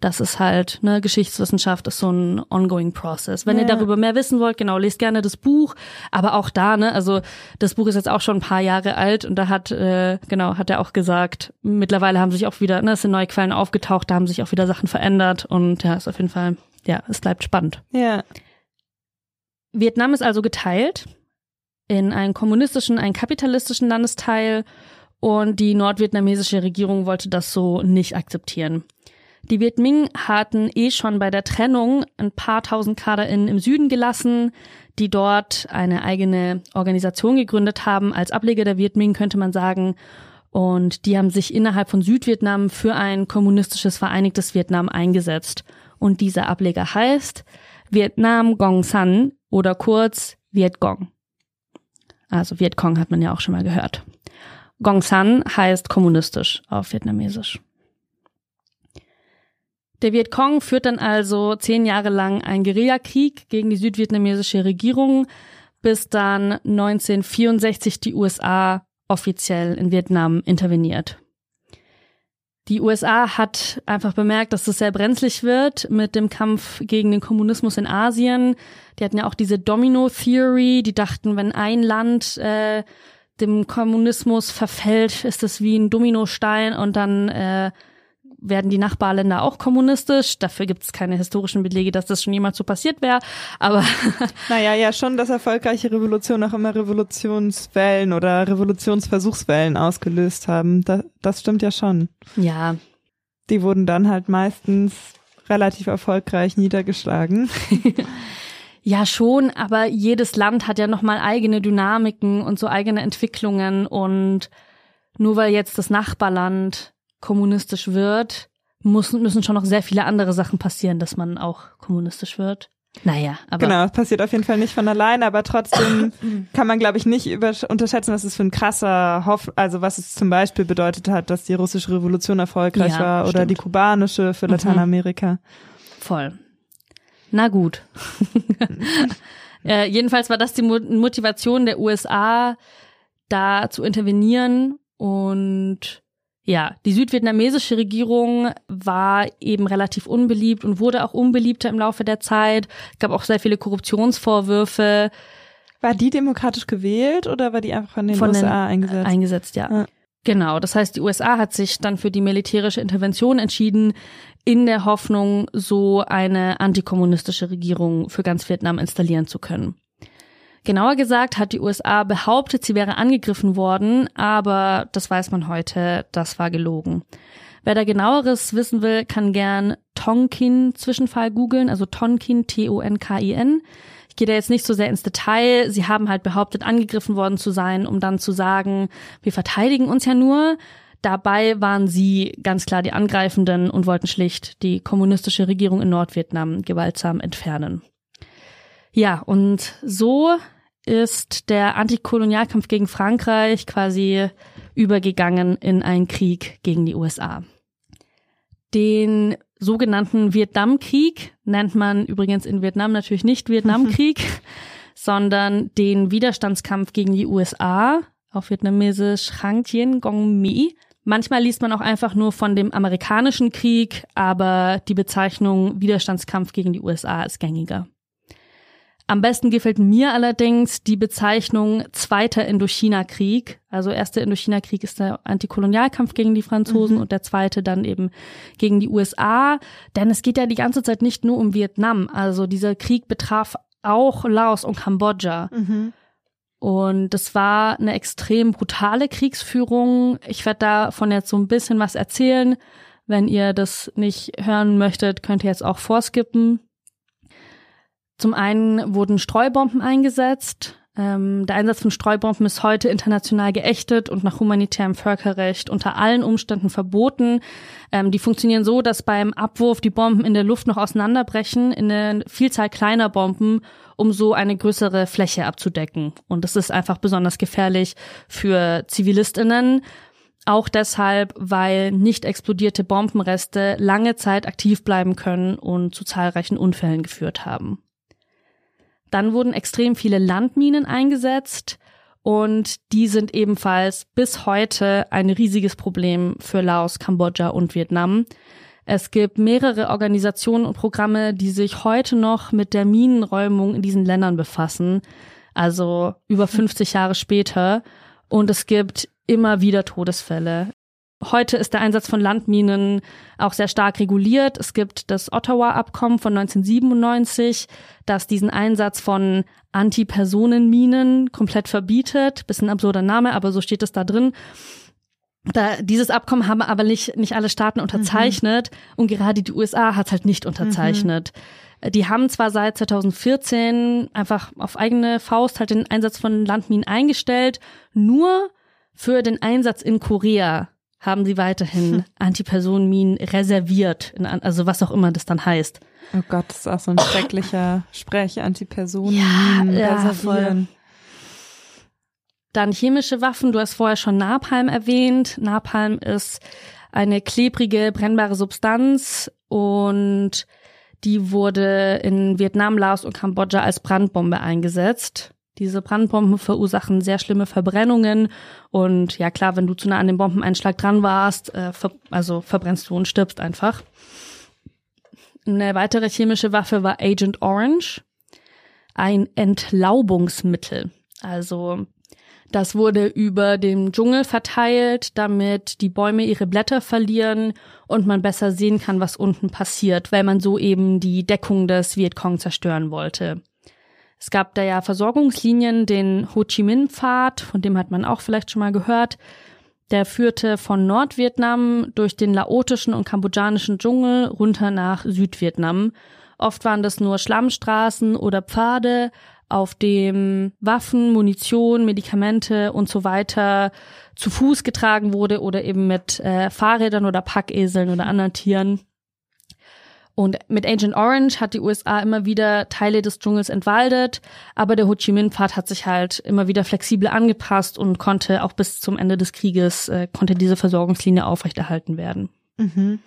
das ist halt, ne, Geschichtswissenschaft ist so ein ongoing process. Wenn ja. ihr darüber mehr wissen wollt, genau, lest gerne das Buch. Aber auch da, ne, also das Buch ist jetzt auch schon ein paar Jahre alt und da hat, äh, genau, hat er auch gesagt, mittlerweile haben sich auch wieder, ne, es sind neue Quellen aufgetaucht, da haben sich auch wieder Sachen verändert und ja, ist auf jeden Fall, ja, es bleibt spannend. Ja. Vietnam ist also geteilt in einen kommunistischen, einen kapitalistischen Landesteil und die nordvietnamesische Regierung wollte das so nicht akzeptieren. Die Viet Minh hatten eh schon bei der Trennung ein paar tausend KaderInnen im Süden gelassen, die dort eine eigene Organisation gegründet haben. Als Ableger der Viet Minh könnte man sagen. Und die haben sich innerhalb von Südvietnam für ein kommunistisches vereinigtes Vietnam eingesetzt. Und dieser Ableger heißt Vietnam Gong San oder kurz Viet Gong. Also Viet Cong hat man ja auch schon mal gehört. Gong San heißt kommunistisch auf Vietnamesisch. Der Vietcong führt dann also zehn Jahre lang einen Guerillakrieg gegen die südvietnamesische Regierung, bis dann 1964 die USA offiziell in Vietnam interveniert. Die USA hat einfach bemerkt, dass es sehr brenzlig wird mit dem Kampf gegen den Kommunismus in Asien. Die hatten ja auch diese Domino-Theory, die dachten, wenn ein Land äh, dem Kommunismus verfällt, ist es wie ein Dominostein und dann äh, werden die Nachbarländer auch kommunistisch. Dafür gibt es keine historischen Belege, dass das schon jemals so passiert wäre. Aber (laughs) naja, ja schon, dass erfolgreiche Revolutionen auch immer Revolutionswellen oder Revolutionsversuchswellen ausgelöst haben. Das, das stimmt ja schon. Ja. Die wurden dann halt meistens relativ erfolgreich niedergeschlagen. (laughs) Ja, schon, aber jedes Land hat ja nochmal eigene Dynamiken und so eigene Entwicklungen und nur weil jetzt das Nachbarland kommunistisch wird, muss, müssen schon noch sehr viele andere Sachen passieren, dass man auch kommunistisch wird. Naja, aber. Genau, es passiert auf jeden Fall nicht von alleine, aber trotzdem (coughs) kann man, glaube ich, nicht über, unterschätzen, was es für ein krasser Hoff, also was es zum Beispiel bedeutet hat, dass die russische Revolution erfolgreich ja, war oder stimmt. die kubanische für mhm. Lateinamerika. Mhm. Voll. Na gut. (laughs) äh, jedenfalls war das die Motivation der USA, da zu intervenieren und ja, die südvietnamesische Regierung war eben relativ unbeliebt und wurde auch unbeliebter im Laufe der Zeit. Es gab auch sehr viele Korruptionsvorwürfe. War die demokratisch gewählt oder war die einfach von den von USA den, eingesetzt? Eingesetzt, ja. ja. Genau, das heißt, die USA hat sich dann für die militärische Intervention entschieden, in der Hoffnung, so eine antikommunistische Regierung für ganz Vietnam installieren zu können. Genauer gesagt hat die USA behauptet, sie wäre angegriffen worden, aber das weiß man heute, das war gelogen. Wer da genaueres wissen will, kann gern Tonkin-Zwischenfall googeln, also Tonkin, T-O-N-K-I-N. Ich gehe da jetzt nicht so sehr ins Detail. Sie haben halt behauptet, angegriffen worden zu sein, um dann zu sagen, wir verteidigen uns ja nur. Dabei waren sie ganz klar die Angreifenden und wollten schlicht die kommunistische Regierung in Nordvietnam gewaltsam entfernen. Ja, und so ist der Antikolonialkampf gegen Frankreich quasi übergegangen in einen Krieg gegen die USA. Den sogenannten Vietnamkrieg nennt man übrigens in Vietnam natürlich nicht Vietnamkrieg, (laughs) sondern den Widerstandskampf gegen die USA, auf vietnamesisch Hang Thien Gong Mi. Manchmal liest man auch einfach nur von dem amerikanischen Krieg, aber die Bezeichnung Widerstandskampf gegen die USA ist gängiger. Am besten gefällt mir allerdings die Bezeichnung Zweiter Indochina-Krieg. Also erster Indochina-Krieg ist der Antikolonialkampf gegen die Franzosen mhm. und der zweite dann eben gegen die USA. Denn es geht ja die ganze Zeit nicht nur um Vietnam. Also dieser Krieg betraf auch Laos und Kambodscha. Mhm. Und das war eine extrem brutale Kriegsführung. Ich werde davon jetzt so ein bisschen was erzählen. Wenn ihr das nicht hören möchtet, könnt ihr jetzt auch vorskippen. Zum einen wurden Streubomben eingesetzt. Ähm, der Einsatz von Streubomben ist heute international geächtet und nach humanitärem Völkerrecht unter allen Umständen verboten. Ähm, die funktionieren so, dass beim Abwurf die Bomben in der Luft noch auseinanderbrechen in eine Vielzahl kleiner Bomben, um so eine größere Fläche abzudecken. Und das ist einfach besonders gefährlich für Zivilistinnen. Auch deshalb, weil nicht explodierte Bombenreste lange Zeit aktiv bleiben können und zu zahlreichen Unfällen geführt haben. Dann wurden extrem viele Landminen eingesetzt und die sind ebenfalls bis heute ein riesiges Problem für Laos, Kambodscha und Vietnam. Es gibt mehrere Organisationen und Programme, die sich heute noch mit der Minenräumung in diesen Ländern befassen, also über 50 Jahre später. Und es gibt immer wieder Todesfälle. Heute ist der Einsatz von Landminen auch sehr stark reguliert. Es gibt das Ottawa-Abkommen von 1997, das diesen Einsatz von Antipersonenminen komplett verbietet. Bisschen absurder Name, aber so steht es da drin. Da, dieses Abkommen haben aber nicht, nicht alle Staaten unterzeichnet mhm. und gerade die USA hat es halt nicht unterzeichnet. Mhm. Die haben zwar seit 2014 einfach auf eigene Faust halt den Einsatz von Landminen eingestellt, nur für den Einsatz in Korea haben sie weiterhin (laughs) Antipersonenminen reserviert, also was auch immer das dann heißt. Oh Gott, das ist auch so ein schrecklicher (laughs) Sprech, Antipersonenminen ja, ja, reservieren. Voll. Dann chemische Waffen, du hast vorher schon Napalm erwähnt. Napalm ist eine klebrige, brennbare Substanz und die wurde in Vietnam, Laos und Kambodscha als Brandbombe eingesetzt. Diese Brandbomben verursachen sehr schlimme Verbrennungen und ja klar, wenn du zu nah an dem Bombeneinschlag dran warst, äh, ver also verbrennst du und stirbst einfach. Eine weitere chemische Waffe war Agent Orange, ein Entlaubungsmittel. Also das wurde über den Dschungel verteilt, damit die Bäume ihre Blätter verlieren und man besser sehen kann, was unten passiert, weil man so eben die Deckung des Vietcong zerstören wollte. Es gab da ja Versorgungslinien, den Ho Chi Minh Pfad, von dem hat man auch vielleicht schon mal gehört. Der führte von Nordvietnam durch den laotischen und kambodschanischen Dschungel runter nach Südvietnam. Oft waren das nur Schlammstraßen oder Pfade, auf dem Waffen, Munition, Medikamente und so weiter zu Fuß getragen wurde oder eben mit äh, Fahrrädern oder Packeseln oder anderen Tieren. Und mit Agent Orange hat die USA immer wieder Teile des Dschungels entwaldet, aber der Ho Chi Minh Pfad hat sich halt immer wieder flexibel angepasst und konnte auch bis zum Ende des Krieges äh, konnte diese Versorgungslinie aufrechterhalten werden. Mhm.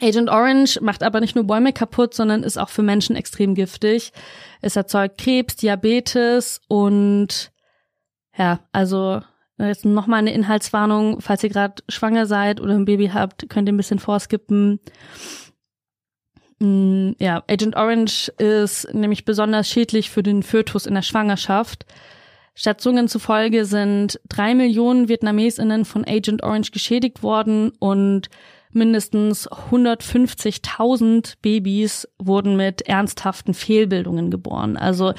Agent Orange macht aber nicht nur Bäume kaputt, sondern ist auch für Menschen extrem giftig. Es erzeugt Krebs, Diabetes und ja, also jetzt nochmal eine Inhaltswarnung, falls ihr gerade schwanger seid oder ein Baby habt, könnt ihr ein bisschen vorskippen. Mm, ja, Agent Orange ist nämlich besonders schädlich für den Fötus in der Schwangerschaft. Schätzungen zufolge sind drei Millionen VietnamesInnen von Agent Orange geschädigt worden und mindestens 150.000 Babys wurden mit ernsthaften Fehlbildungen geboren. Also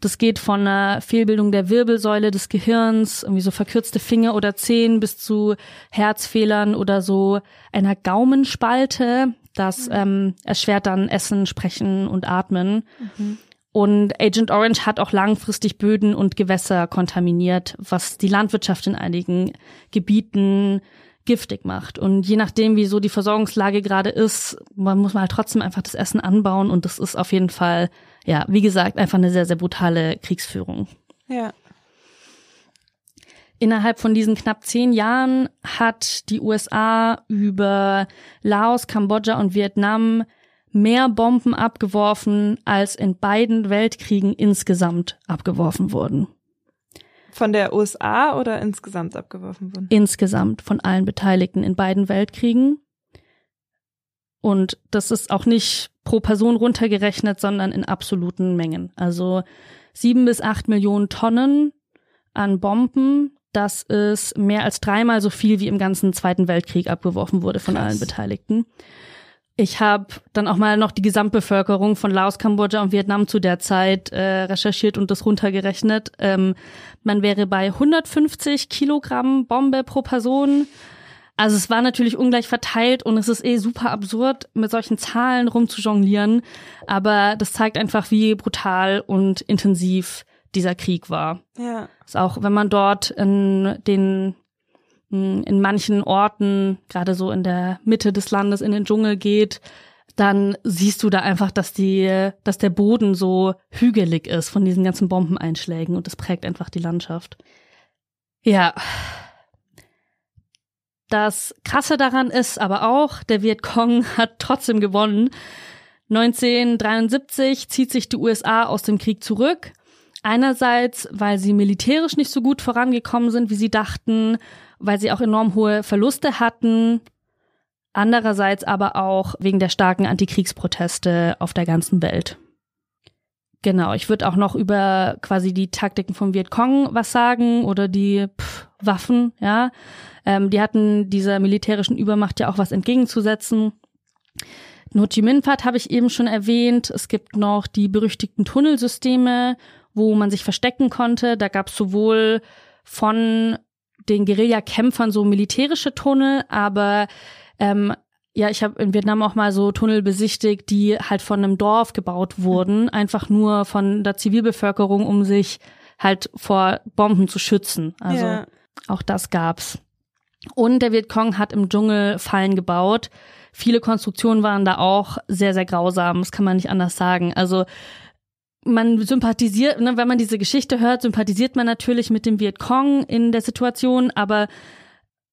das geht von einer Fehlbildung der Wirbelsäule des Gehirns, irgendwie so verkürzte Finger oder Zehen bis zu Herzfehlern oder so einer Gaumenspalte. Das ähm, erschwert dann Essen, Sprechen und Atmen. Mhm. Und Agent Orange hat auch langfristig Böden und Gewässer kontaminiert, was die Landwirtschaft in einigen Gebieten giftig macht. Und je nachdem, wie so die Versorgungslage gerade ist, man muss man halt trotzdem einfach das Essen anbauen. Und das ist auf jeden Fall, ja, wie gesagt, einfach eine sehr, sehr brutale Kriegsführung. Ja. Innerhalb von diesen knapp zehn Jahren hat die USA über Laos, Kambodscha und Vietnam mehr Bomben abgeworfen, als in beiden Weltkriegen insgesamt abgeworfen wurden. Von der USA oder insgesamt abgeworfen wurden? Insgesamt von allen Beteiligten in beiden Weltkriegen. Und das ist auch nicht pro Person runtergerechnet, sondern in absoluten Mengen. Also sieben bis acht Millionen Tonnen an Bomben. Das ist mehr als dreimal so viel, wie im ganzen Zweiten Weltkrieg abgeworfen wurde von Krass. allen Beteiligten. Ich habe dann auch mal noch die Gesamtbevölkerung von Laos, Kambodscha und Vietnam zu der Zeit äh, recherchiert und das runtergerechnet. Ähm, man wäre bei 150 Kilogramm Bombe pro Person. Also es war natürlich ungleich verteilt und es ist eh super absurd, mit solchen Zahlen rumzujonglieren. Aber das zeigt einfach, wie brutal und intensiv dieser Krieg war. Ja. Ist auch, wenn man dort in den in manchen Orten, gerade so in der Mitte des Landes, in den Dschungel geht, dann siehst du da einfach, dass die, dass der Boden so hügelig ist von diesen ganzen Bombeneinschlägen und das prägt einfach die Landschaft. Ja. Das Krasse daran ist aber auch, der Vietcong hat trotzdem gewonnen. 1973 zieht sich die USA aus dem Krieg zurück. Einerseits, weil sie militärisch nicht so gut vorangekommen sind, wie sie dachten, weil sie auch enorm hohe Verluste hatten. Andererseits aber auch wegen der starken Antikriegsproteste auf der ganzen Welt. Genau, ich würde auch noch über quasi die Taktiken vom Vietcong was sagen oder die pff, Waffen, ja. Ähm, die hatten dieser militärischen Übermacht ja auch was entgegenzusetzen. Ho Chi Minh Pfad habe ich eben schon erwähnt. Es gibt noch die berüchtigten Tunnelsysteme, wo man sich verstecken konnte. Da gab es sowohl von den Guerillakämpfern so militärische Tunnel, aber ähm, ja, ich habe in Vietnam auch mal so Tunnel besichtigt, die halt von einem Dorf gebaut wurden, einfach nur von der Zivilbevölkerung, um sich halt vor Bomben zu schützen. Also ja. auch das gab's. Und der Vietcong hat im Dschungel Fallen gebaut. Viele Konstruktionen waren da auch sehr, sehr grausam. Das kann man nicht anders sagen. Also man sympathisiert, ne, wenn man diese Geschichte hört, sympathisiert man natürlich mit dem Vietcong in der Situation, aber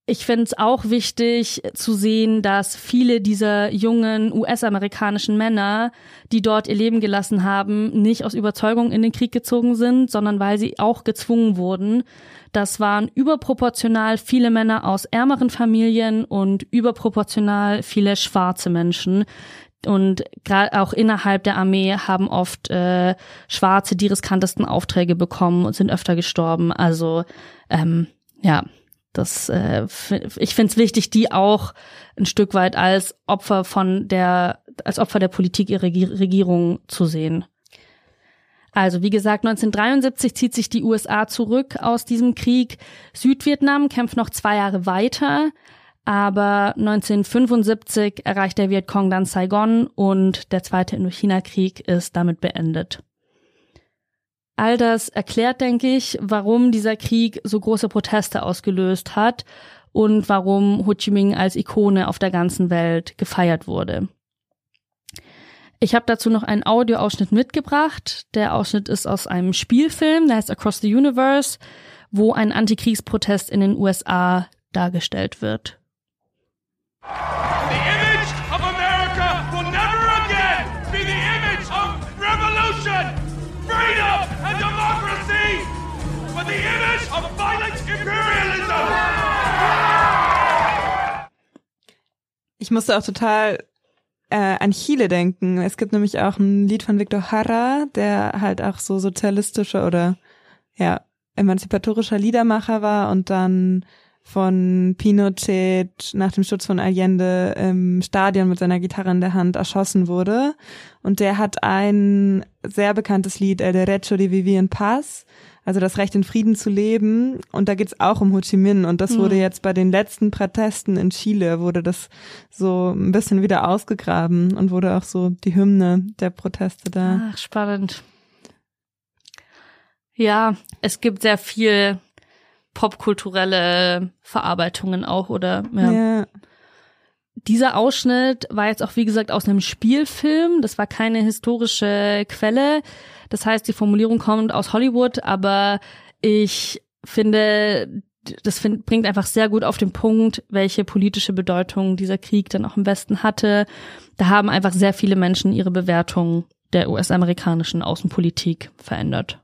ich finde es auch wichtig zu sehen, dass viele dieser jungen US-amerikanischen Männer, die dort ihr Leben gelassen haben, nicht aus Überzeugung in den Krieg gezogen sind, sondern weil sie auch gezwungen wurden. Das waren überproportional viele Männer aus ärmeren Familien und überproportional viele schwarze Menschen, und gerade auch innerhalb der Armee haben oft äh, Schwarze die riskantesten Aufträge bekommen und sind öfter gestorben. Also ähm, ja, das äh, ich finde es wichtig, die auch ein Stück weit als Opfer von der als Opfer der Politik ihrer Regierung zu sehen. Also wie gesagt, 1973 zieht sich die USA zurück aus diesem Krieg. Südvietnam kämpft noch zwei Jahre weiter. Aber 1975 erreicht der Vietcong dann Saigon und der zweite Indochina-Krieg ist damit beendet. All das erklärt, denke ich, warum dieser Krieg so große Proteste ausgelöst hat und warum Ho Chi Minh als Ikone auf der ganzen Welt gefeiert wurde. Ich habe dazu noch einen Audioausschnitt mitgebracht. Der Ausschnitt ist aus einem Spielfilm, der heißt Across the Universe, wo ein Antikriegsprotest in den USA dargestellt wird. The image of America will never again be the image of revolution, freedom and democracy, but the image of violent imperialism. Ich musste auch total äh, an Chile denken. Es gibt nämlich auch ein Lied von Victor Jara, der halt auch so sozialistischer oder ja emanzipatorischer Liedermacher war und dann von Pinochet nach dem Sturz von Allende im Stadion mit seiner Gitarre in der Hand erschossen wurde. Und der hat ein sehr bekanntes Lied, El Derecho de Vivir en Paz, also das Recht in Frieden zu leben. Und da geht's auch um Ho Chi Minh. Und das mhm. wurde jetzt bei den letzten Protesten in Chile, wurde das so ein bisschen wieder ausgegraben und wurde auch so die Hymne der Proteste da. Ach, spannend. Ja, es gibt sehr viel popkulturelle Verarbeitungen auch, oder? Ja. ja. Dieser Ausschnitt war jetzt auch, wie gesagt, aus einem Spielfilm. Das war keine historische Quelle. Das heißt, die Formulierung kommt aus Hollywood, aber ich finde, das find, bringt einfach sehr gut auf den Punkt, welche politische Bedeutung dieser Krieg dann auch im Westen hatte. Da haben einfach sehr viele Menschen ihre Bewertung der US-amerikanischen Außenpolitik verändert.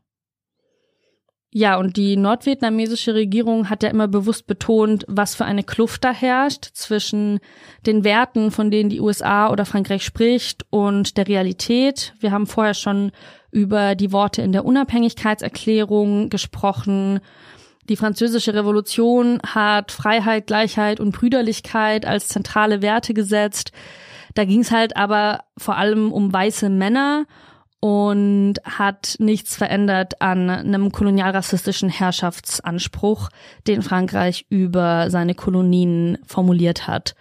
Ja, und die nordvietnamesische Regierung hat ja immer bewusst betont, was für eine Kluft da herrscht zwischen den Werten, von denen die USA oder Frankreich spricht, und der Realität. Wir haben vorher schon über die Worte in der Unabhängigkeitserklärung gesprochen. Die französische Revolution hat Freiheit, Gleichheit und Brüderlichkeit als zentrale Werte gesetzt. Da ging es halt aber vor allem um weiße Männer und hat nichts verändert an einem kolonialrassistischen Herrschaftsanspruch, den Frankreich über seine Kolonien formuliert hat.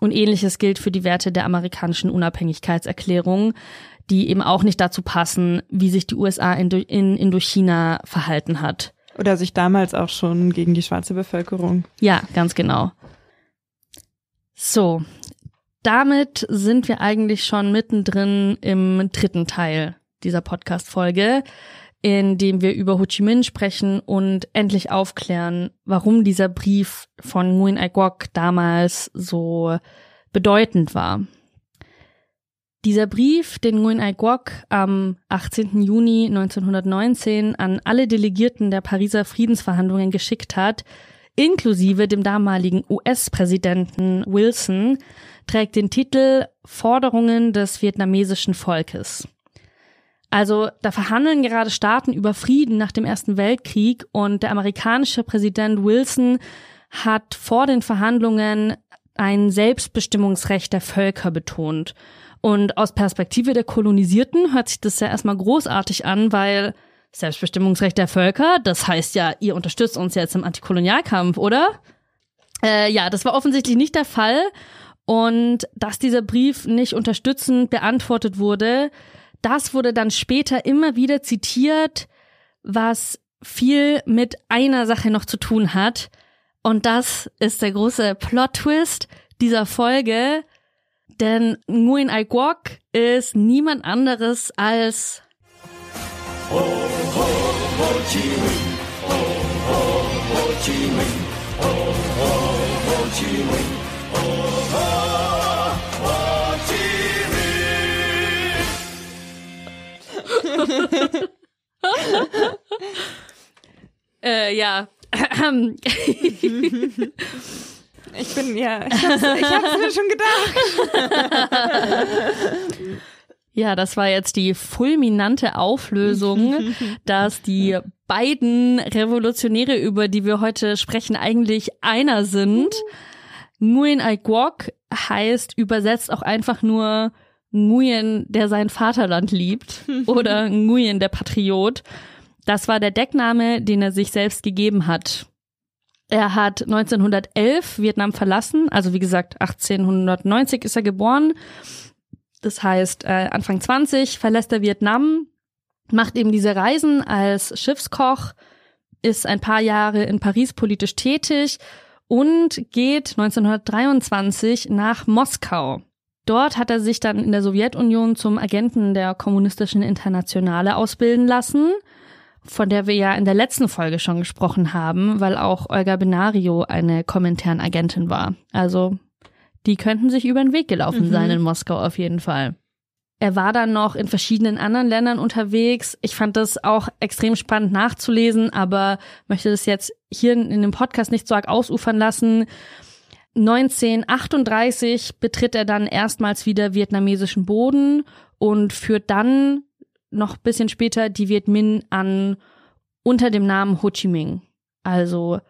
Und ähnliches gilt für die Werte der amerikanischen Unabhängigkeitserklärung, die eben auch nicht dazu passen, wie sich die USA in, in Indochina verhalten hat. Oder sich damals auch schon gegen die schwarze Bevölkerung. Ja, ganz genau. So, damit sind wir eigentlich schon mittendrin im dritten Teil dieser Podcast-Folge, in dem wir über Ho Chi Minh sprechen und endlich aufklären, warum dieser Brief von Nguyen Ai Quoc damals so bedeutend war. Dieser Brief, den Nguyen Ai Quoc am 18. Juni 1919 an alle Delegierten der Pariser Friedensverhandlungen geschickt hat, inklusive dem damaligen US-Präsidenten Wilson, trägt den Titel Forderungen des vietnamesischen Volkes. Also da verhandeln gerade Staaten über Frieden nach dem Ersten Weltkrieg und der amerikanische Präsident Wilson hat vor den Verhandlungen ein Selbstbestimmungsrecht der Völker betont. Und aus Perspektive der Kolonisierten hört sich das ja erstmal großartig an, weil Selbstbestimmungsrecht der Völker, das heißt ja, ihr unterstützt uns jetzt im Antikolonialkampf, oder? Äh, ja, das war offensichtlich nicht der Fall. Und dass dieser Brief nicht unterstützend beantwortet wurde, das wurde dann später immer wieder zitiert, was viel mit einer Sache noch zu tun hat. Und das ist der große Plot-Twist dieser Folge. Denn Nguyen Ai Quoc ist niemand anderes als. Ho, ho, ho Chi Minh. Ho, ho, ho Chi Minh. (laughs) äh, ja. (laughs) Ich bin, ja, ich hab's, ich hab's mir schon gedacht. Ja, das war jetzt die fulminante Auflösung, (laughs) dass die beiden Revolutionäre, über die wir heute sprechen, eigentlich einer sind. Nguyen Ai Quoc heißt übersetzt auch einfach nur Nguyen, der sein Vaterland liebt (laughs) oder Nguyen, der Patriot. Das war der Deckname, den er sich selbst gegeben hat. Er hat 1911 Vietnam verlassen, also wie gesagt 1890 ist er geboren das heißt, äh, Anfang 20 verlässt er Vietnam, macht eben diese Reisen als Schiffskoch, ist ein paar Jahre in Paris politisch tätig und geht 1923 nach Moskau. Dort hat er sich dann in der Sowjetunion zum Agenten der kommunistischen Internationale ausbilden lassen, von der wir ja in der letzten Folge schon gesprochen haben, weil auch Olga Benario eine Kommentaren-Agentin war. Also die könnten sich über den Weg gelaufen mhm. sein in Moskau auf jeden Fall. Er war dann noch in verschiedenen anderen Ländern unterwegs. Ich fand das auch extrem spannend nachzulesen, aber möchte das jetzt hier in dem Podcast nicht so arg ausufern lassen. 1938 betritt er dann erstmals wieder vietnamesischen Boden und führt dann noch bisschen später die Viet Minh an unter dem Namen Ho Chi Minh. Also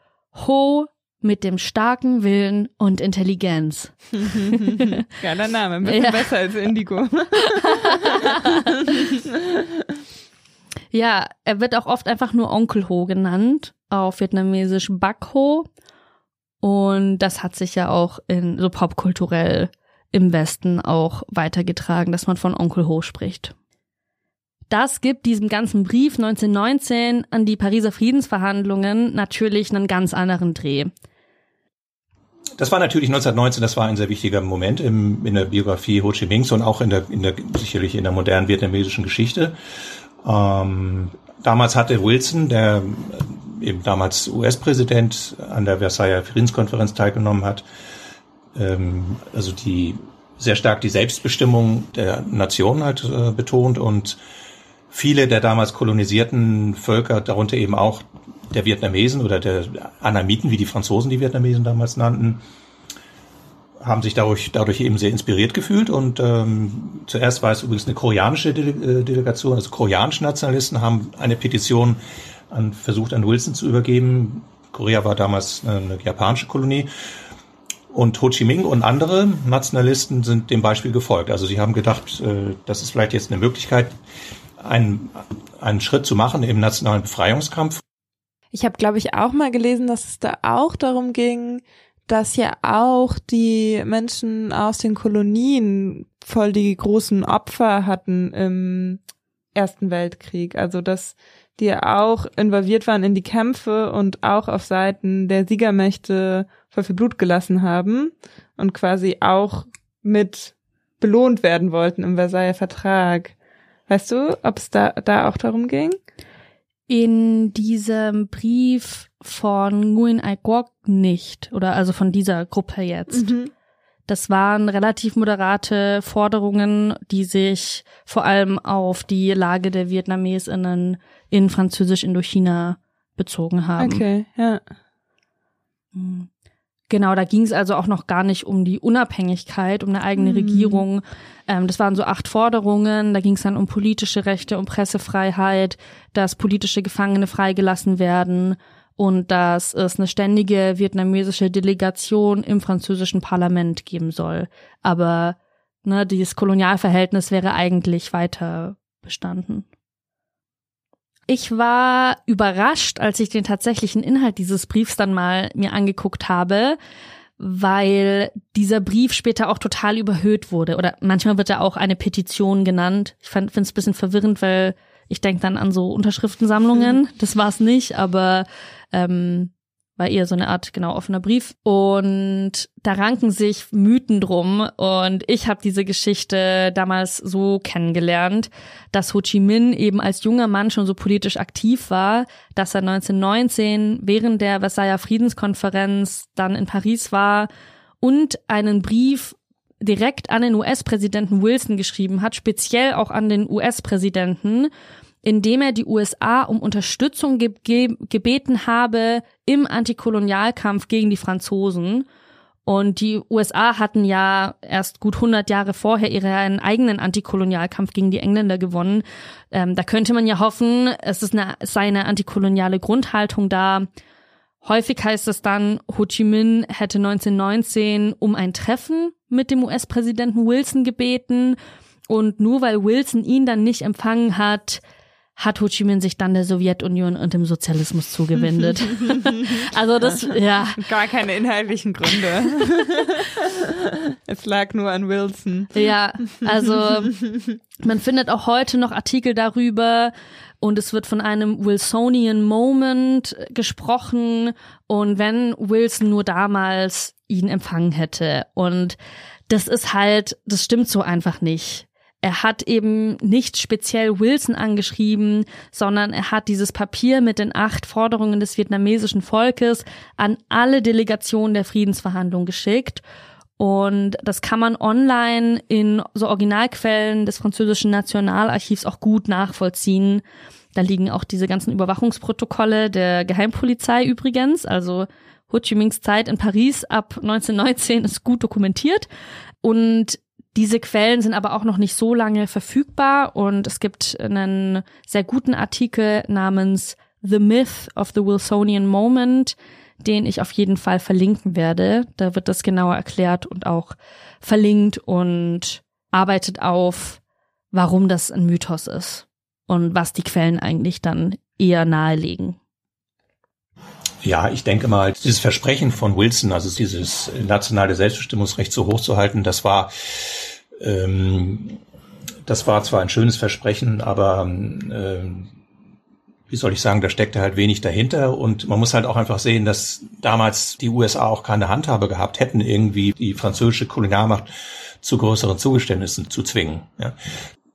Ho mit dem starken Willen und Intelligenz. (laughs) Geiler Name, ein bisschen Ja. besser als Indigo. (laughs) Ja, er wird auch oft einfach nur Onkel Ho genannt, auf vietnamesisch Bak Ho. Und das hat sich ja auch in so popkulturell im Westen auch weitergetragen, dass man von Onkel Ho spricht. Das gibt diesem ganzen Brief 1919 an die Pariser Friedensverhandlungen natürlich einen ganz anderen Dreh. Das war natürlich 1919, das war ein sehr wichtiger Moment im, in der Biografie Ho Chi Minhs und auch in der, in der sicherlich in der modernen vietnamesischen Geschichte. Ähm, damals hatte Wilson, der eben damals US-Präsident an der Versailler Friedenskonferenz teilgenommen hat, ähm, also die sehr stark die Selbstbestimmung der Nation halt äh, betont und viele der damals kolonisierten Völker, darunter eben auch der Vietnamesen oder der Annamiten, wie die Franzosen die Vietnamesen damals nannten, haben sich dadurch, dadurch eben sehr inspiriert gefühlt. Und ähm, zuerst war es übrigens eine koreanische äh, Delegation, also koreanische Nationalisten haben eine Petition an, versucht an Wilson zu übergeben. Korea war damals eine, japanische Kolonie. Und Ho Chi Minh und andere Nationalisten sind dem Beispiel gefolgt. Also sie haben gedacht, äh, das ist vielleicht jetzt eine Möglichkeit, einen, einen Schritt zu machen im nationalen Befreiungskampf. Ich habe, glaube ich, auch mal gelesen, dass es da auch darum ging, dass ja auch die Menschen aus den Kolonien voll die großen Opfer hatten im Ersten Weltkrieg. Also dass die auch involviert waren in die Kämpfe und auch auf Seiten der Siegermächte voll viel Blut gelassen haben und quasi auch mit belohnt werden wollten im Versailler Vertrag. Weißt du, ob es da, da auch darum ging? In diesem Brief von Nguyen Ai Quoc nicht, oder also von dieser Gruppe jetzt. Mhm. Das waren relativ moderate Forderungen, die sich vor allem auf die Lage der VietnamesInnen in Französisch Indochina bezogen haben. Okay, ja. Mhm. Genau, da ging es also auch noch gar nicht um die Unabhängigkeit, um eine eigene Mhm. Regierung. Ähm, das waren so acht Forderungen. Da ging es dann um politische Rechte, um Pressefreiheit, dass politische Gefangene freigelassen werden und dass es eine ständige vietnamesische Delegation im französischen Parlament geben soll. Aber ne, dieses Kolonialverhältnis wäre eigentlich weiter bestanden. Ich war überrascht, als ich den tatsächlichen Inhalt dieses Briefs dann mal mir angeguckt habe, weil dieser Brief später auch total überhöht wurde. Oder manchmal wird er auch eine Petition genannt. Ich finde es ein bisschen verwirrend, weil ich denke dann an so Unterschriftensammlungen. (laughs) Das war es nicht, aber ähm, war eher so eine Art genau offener Brief. Und da ranken sich Mythen drum. Und ich habe diese Geschichte damals so kennengelernt, dass Ho Chi Minh eben als junger Mann schon so politisch aktiv war, dass er 1919 während der Versailler Friedenskonferenz dann in Paris war und einen Brief direkt an den US-Präsidenten Wilson geschrieben hat, speziell auch an den US-Präsidenten, indem er die USA um Unterstützung ge ge gebeten habe im Antikolonialkampf gegen die Franzosen. Und die USA hatten ja erst gut 100 Jahre vorher ihren eigenen Antikolonialkampf gegen die Engländer gewonnen. Ähm, da könnte man ja hoffen, es ist eine, es sei eine antikoloniale Grundhaltung da. Häufig heißt es dann, Ho Chi Minh hätte 1919 um ein Treffen mit dem US-Präsidenten Wilson gebeten. Und nur weil Wilson ihn dann nicht empfangen hat, hat Ho Chi Minh sich dann der Sowjetunion und dem Sozialismus zugewendet. (laughs) also das, ja. Gar keine inhaltlichen Gründe. (laughs) es lag nur an Wilson. Ja, also man findet auch heute noch Artikel darüber und es wird von einem Wilsonian Moment gesprochen und wenn Wilson nur damals ihn empfangen hätte und das ist halt, das stimmt so einfach nicht. Er hat eben nicht speziell Wilson angeschrieben, sondern er hat dieses Papier mit den acht Forderungen des vietnamesischen Volkes an alle Delegationen der Friedensverhandlung geschickt. Und das kann man online in so Originalquellen des französischen Nationalarchivs auch gut nachvollziehen. Da liegen auch diese ganzen Überwachungsprotokolle der Geheimpolizei übrigens. Also Ho Chi Minhs Zeit in Paris ab 1919 ist gut dokumentiert. Und diese Quellen sind aber auch noch nicht so lange verfügbar und es gibt einen sehr guten Artikel namens The Myth of the Wilsonian Moment, den ich auf jeden Fall verlinken werde. Da wird das genauer erklärt und auch verlinkt und arbeitet auf, warum das ein Mythos ist und was die Quellen eigentlich dann eher nahelegen. Ja, ich denke mal, dieses Versprechen von Wilson, also dieses nationale Selbstbestimmungsrecht so hoch zu halten, das war ähm, das war zwar ein schönes Versprechen, aber ähm, wie soll ich sagen, da steckte halt wenig dahinter und man muss halt auch einfach sehen, dass damals die USA auch keine Handhabe gehabt hätten, irgendwie die französische Kolonialmacht zu größeren Zugeständnissen zu zwingen. Ja.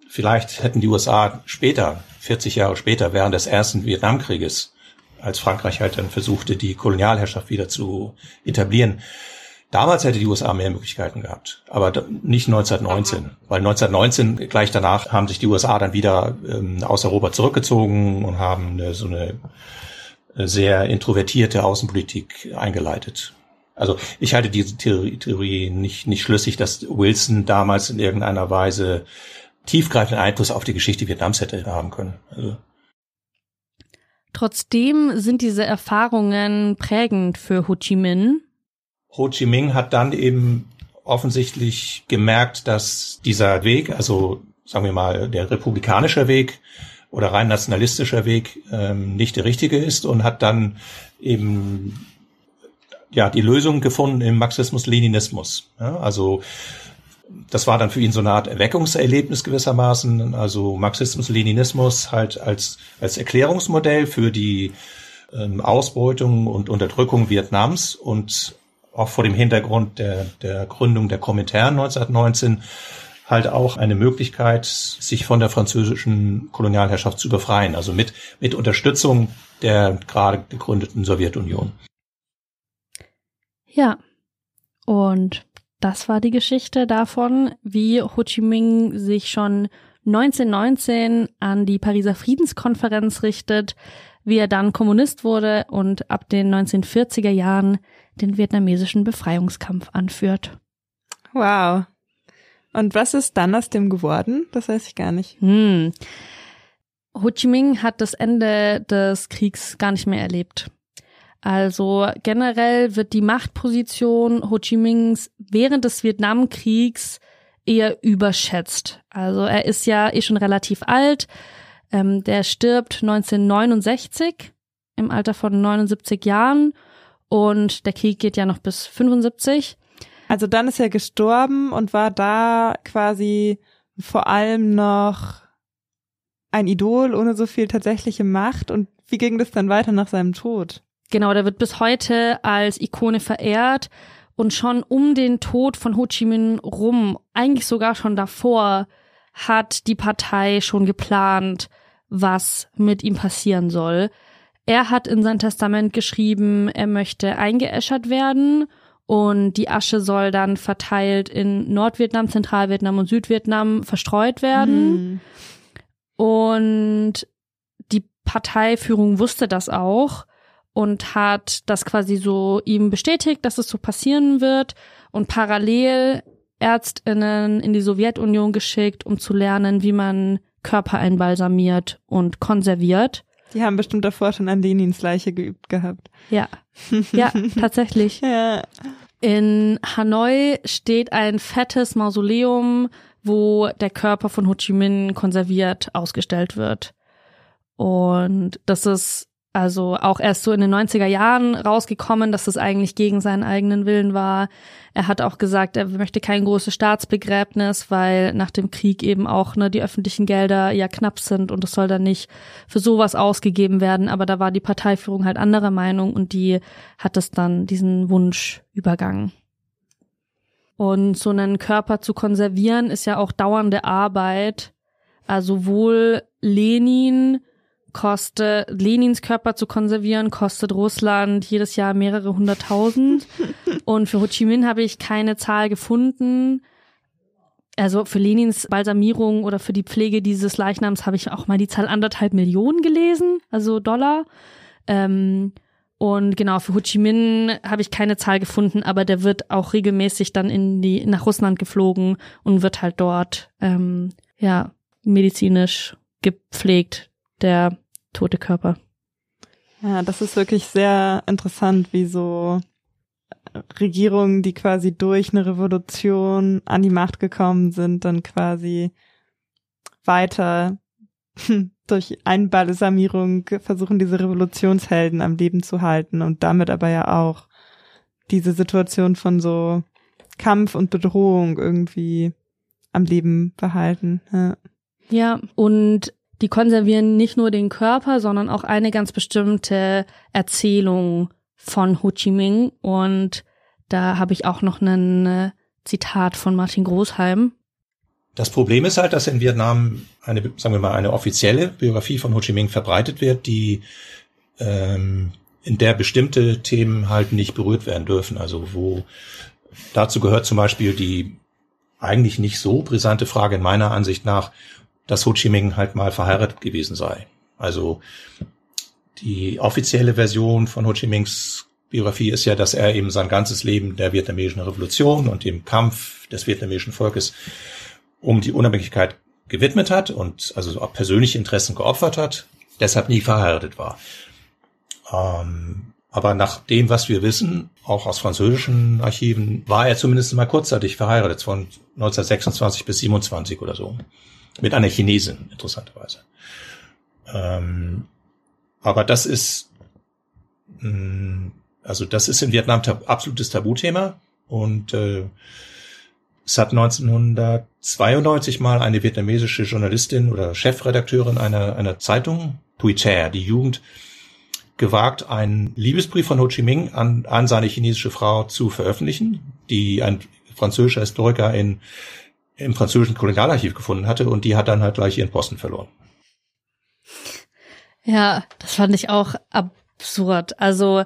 Vielleicht hätten die USA später, 40 Jahre später, während des ersten Vietnamkrieges, als Frankreich halt dann versuchte, die Kolonialherrschaft wieder zu etablieren, Damals hätte die USA mehr Möglichkeiten gehabt, aber nicht 1919, weil 1919 gleich danach haben sich die USA dann wieder ähm, aus Europa zurückgezogen und haben eine, so eine sehr introvertierte Außenpolitik eingeleitet. Also ich halte diese Theorie, Theorie nicht, nicht schlüssig, dass Wilson damals in irgendeiner Weise tiefgreifenden Einfluss auf die Geschichte Vietnams hätte haben können. Also. Trotzdem sind diese Erfahrungen prägend für Ho Chi Minh Ho Chi Minh hat dann eben offensichtlich gemerkt, dass dieser Weg, also sagen wir mal der republikanische Weg oder rein nationalistischer Weg ähm, nicht der richtige ist und hat dann eben ja die Lösung gefunden im Marxismus-Leninismus. Ja, also das war dann für ihn so eine Art Erweckungserlebnis gewissermaßen. Also Marxismus-Leninismus halt als als Erklärungsmodell für die ähm, Ausbeutung und Unterdrückung Vietnams und auch vor dem Hintergrund der, der Gründung der Komintern 1919 halt auch eine Möglichkeit, sich von der französischen Kolonialherrschaft zu befreien, also mit, mit Unterstützung der gerade gegründeten Sowjetunion. Ja, und das war die Geschichte davon, wie Ho Chi Minh sich schon 1919 an die Pariser Friedenskonferenz richtet, wie er dann Kommunist wurde und ab den 1940er Jahren den vietnamesischen Befreiungskampf anführt. Wow. Und was ist dann aus dem geworden? Das weiß ich gar nicht. Hm. Ho Chi Minh hat das Ende des Kriegs gar nicht mehr erlebt. Also generell wird die Machtposition Ho Chi Minhs während des Vietnamkriegs eher überschätzt. Also er ist ja eh schon relativ alt. Ähm, der stirbt 1969 im Alter von 79 Jahren und der Krieg geht ja noch bis 75. Also dann ist er gestorben und war da quasi vor allem noch ein Idol ohne so viel tatsächliche Macht. Und wie ging das dann weiter nach seinem Tod? Genau, der wird bis heute als Ikone verehrt und schon um den Tod von Ho Chi Minh rum, eigentlich sogar schon davor, hat die Partei schon geplant, was mit ihm passieren soll. Er hat in sein Testament geschrieben, er möchte eingeäschert werden und die Asche soll dann verteilt in Nordvietnam, Zentralvietnam und Südvietnam verstreut werden. Mhm. Und die Parteiführung wusste das auch und hat das quasi so ihm bestätigt, dass es so passieren wird und parallel Ärztinnen in die Sowjetunion geschickt, um zu lernen, wie man Körper einbalsamiert und konserviert. Die haben bestimmt davor schon an Lenins Leiche geübt gehabt. Ja. Ja, (laughs) tatsächlich. Ja. In Hanoi steht ein fettes Mausoleum, wo der Körper von Ho Chi Minh konserviert ausgestellt wird. Und das ist also auch erst so in den 90er Jahren rausgekommen, dass das eigentlich gegen seinen eigenen Willen war. Er hat auch gesagt, er möchte kein großes Staatsbegräbnis, weil nach dem Krieg eben auch ne, die öffentlichen Gelder ja knapp sind und es soll dann nicht für sowas ausgegeben werden. Aber da war die Parteiführung halt anderer Meinung und die hat es dann diesen Wunsch übergangen. Und so einen Körper zu konservieren ist ja auch dauernde Arbeit. Also wohl Lenin kostet, Lenins Körper zu konservieren, kostet Russland jedes Jahr mehrere hunderttausend. (laughs) Und für Ho Chi Minh habe ich keine Zahl gefunden. Also für Lenins Balsamierung oder für die Pflege dieses Leichnams habe ich auch mal die Zahl anderthalb Millionen gelesen, also Dollar. Ähm, und genau, für Ho Chi Minh habe ich keine Zahl gefunden, aber der wird auch regelmäßig dann in die, nach Russland geflogen und wird halt dort, ähm, ja, medizinisch gepflegt, der tote Körper. Ja, das ist wirklich sehr interessant, wie so Regierungen, die quasi durch eine Revolution an die Macht gekommen sind, dann quasi weiter durch Einbalsamierung versuchen, diese Revolutionshelden am Leben zu halten und damit aber ja auch diese Situation von so Kampf und Bedrohung irgendwie am Leben behalten. Ja, ja und die konservieren nicht nur den Körper, sondern auch eine ganz bestimmte Erzählung von Ho Chi Minh. Und da habe ich auch noch ein äh, Zitat von Martin Großheim. Das Problem ist halt, dass in Vietnam eine, sagen wir mal, eine offizielle Biografie von Ho Chi Minh verbreitet wird, die ähm, in der bestimmte Themen halt nicht berührt werden dürfen. Also wo dazu gehört zum Beispiel die eigentlich nicht so brisante Frage in meiner Ansicht nach, dass Ho Chi Minh halt mal verheiratet gewesen sei. Also die offizielle Version von Ho Chi Minhs Biografie ist ja, dass er eben sein ganzes Leben der vietnamesischen Revolution und dem Kampf des vietnamesischen Volkes um die Unabhängigkeit gewidmet hat und also auch persönliche Interessen geopfert hat, deshalb nie verheiratet war. Ähm, aber nach dem, was wir wissen, auch aus französischen Archiven, war er zumindest mal kurzzeitig verheiratet, von 1926 bis 27 oder so. Mit einer Chinesin, interessanterweise. Ähm, aber das ist, mh, mm, also das ist in Vietnam tab absolutes Tabuthema und äh, es hat 1992 mal eine vietnamesische Journalistin oder Chefredakteurin einer, einer Zeitung, Chair, die Jugend, gewagt, einen Liebesbrief von Ho Chi Minh an, an seine chinesische Frau zu veröffentlichen, die ein französischer Historiker in, im französischen Kolonialarchiv gefunden hatte und die hat dann halt gleich ihren Posten verloren. Ja, das fand ich auch absurd. Also,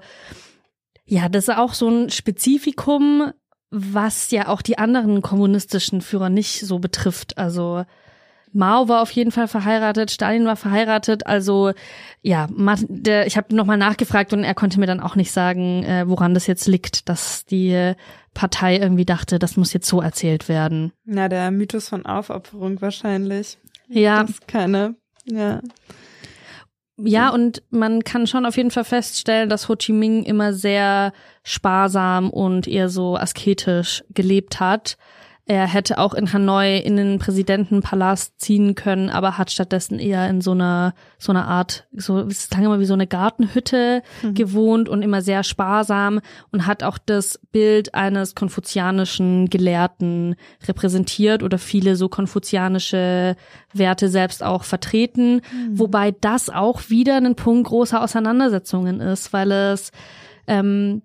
ja, das ist auch so ein Spezifikum, was ja auch die anderen kommunistischen Führer nicht so betrifft. Also, Mao war auf jeden Fall verheiratet, Stalin war verheiratet. Also ja, der, ich habe nochmal nachgefragt und er konnte mir dann auch nicht sagen, äh, woran das jetzt liegt, dass die Partei irgendwie dachte, das muss jetzt so erzählt werden. Na, der Mythos von Aufopferung wahrscheinlich. Ja. Das ist keine, ja. Ja, und man kann schon auf jeden Fall feststellen, dass Ho Chi Minh immer sehr sparsam und eher so asketisch gelebt hat. Er hätte auch in Hanoi in den Präsidentenpalast ziehen können, aber hat stattdessen eher in so einer so einer Art, so es klang immer wie so eine Gartenhütte mhm. gewohnt und immer sehr sparsam und hat auch das Bild eines konfuzianischen Gelehrten repräsentiert oder viele so konfuzianische Werte selbst auch vertreten, mhm. wobei das auch wieder ein Punkt großer Auseinandersetzungen ist, weil es ähm,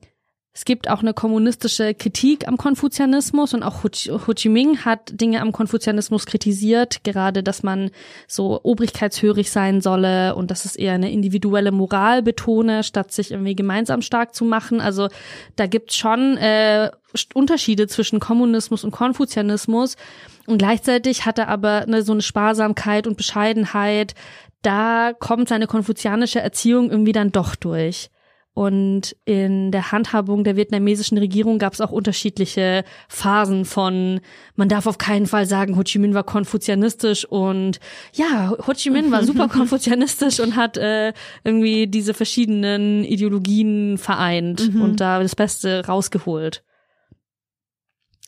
es gibt auch eine kommunistische Kritik am Konfuzianismus und auch Ho Chi, Ho Chi Minh hat Dinge am Konfuzianismus kritisiert, gerade dass man so obrigkeitshörig sein solle und dass es eher eine individuelle Moral betone, statt sich irgendwie gemeinsam stark zu machen. Also da gibt's schon äh, Unterschiede zwischen Kommunismus und Konfuzianismus und gleichzeitig hat er aber eine, so eine Sparsamkeit und Bescheidenheit. Da kommt seine konfuzianische Erziehung irgendwie dann doch durch. Und in der Handhabung der vietnamesischen Regierung gab es auch unterschiedliche Phasen von, man darf auf keinen Fall sagen, Ho Chi Minh war konfuzianistisch und ja, Ho Chi Minh war (laughs) super konfuzianistisch und hat äh, irgendwie diese verschiedenen Ideologien vereint mhm. und da das Beste rausgeholt.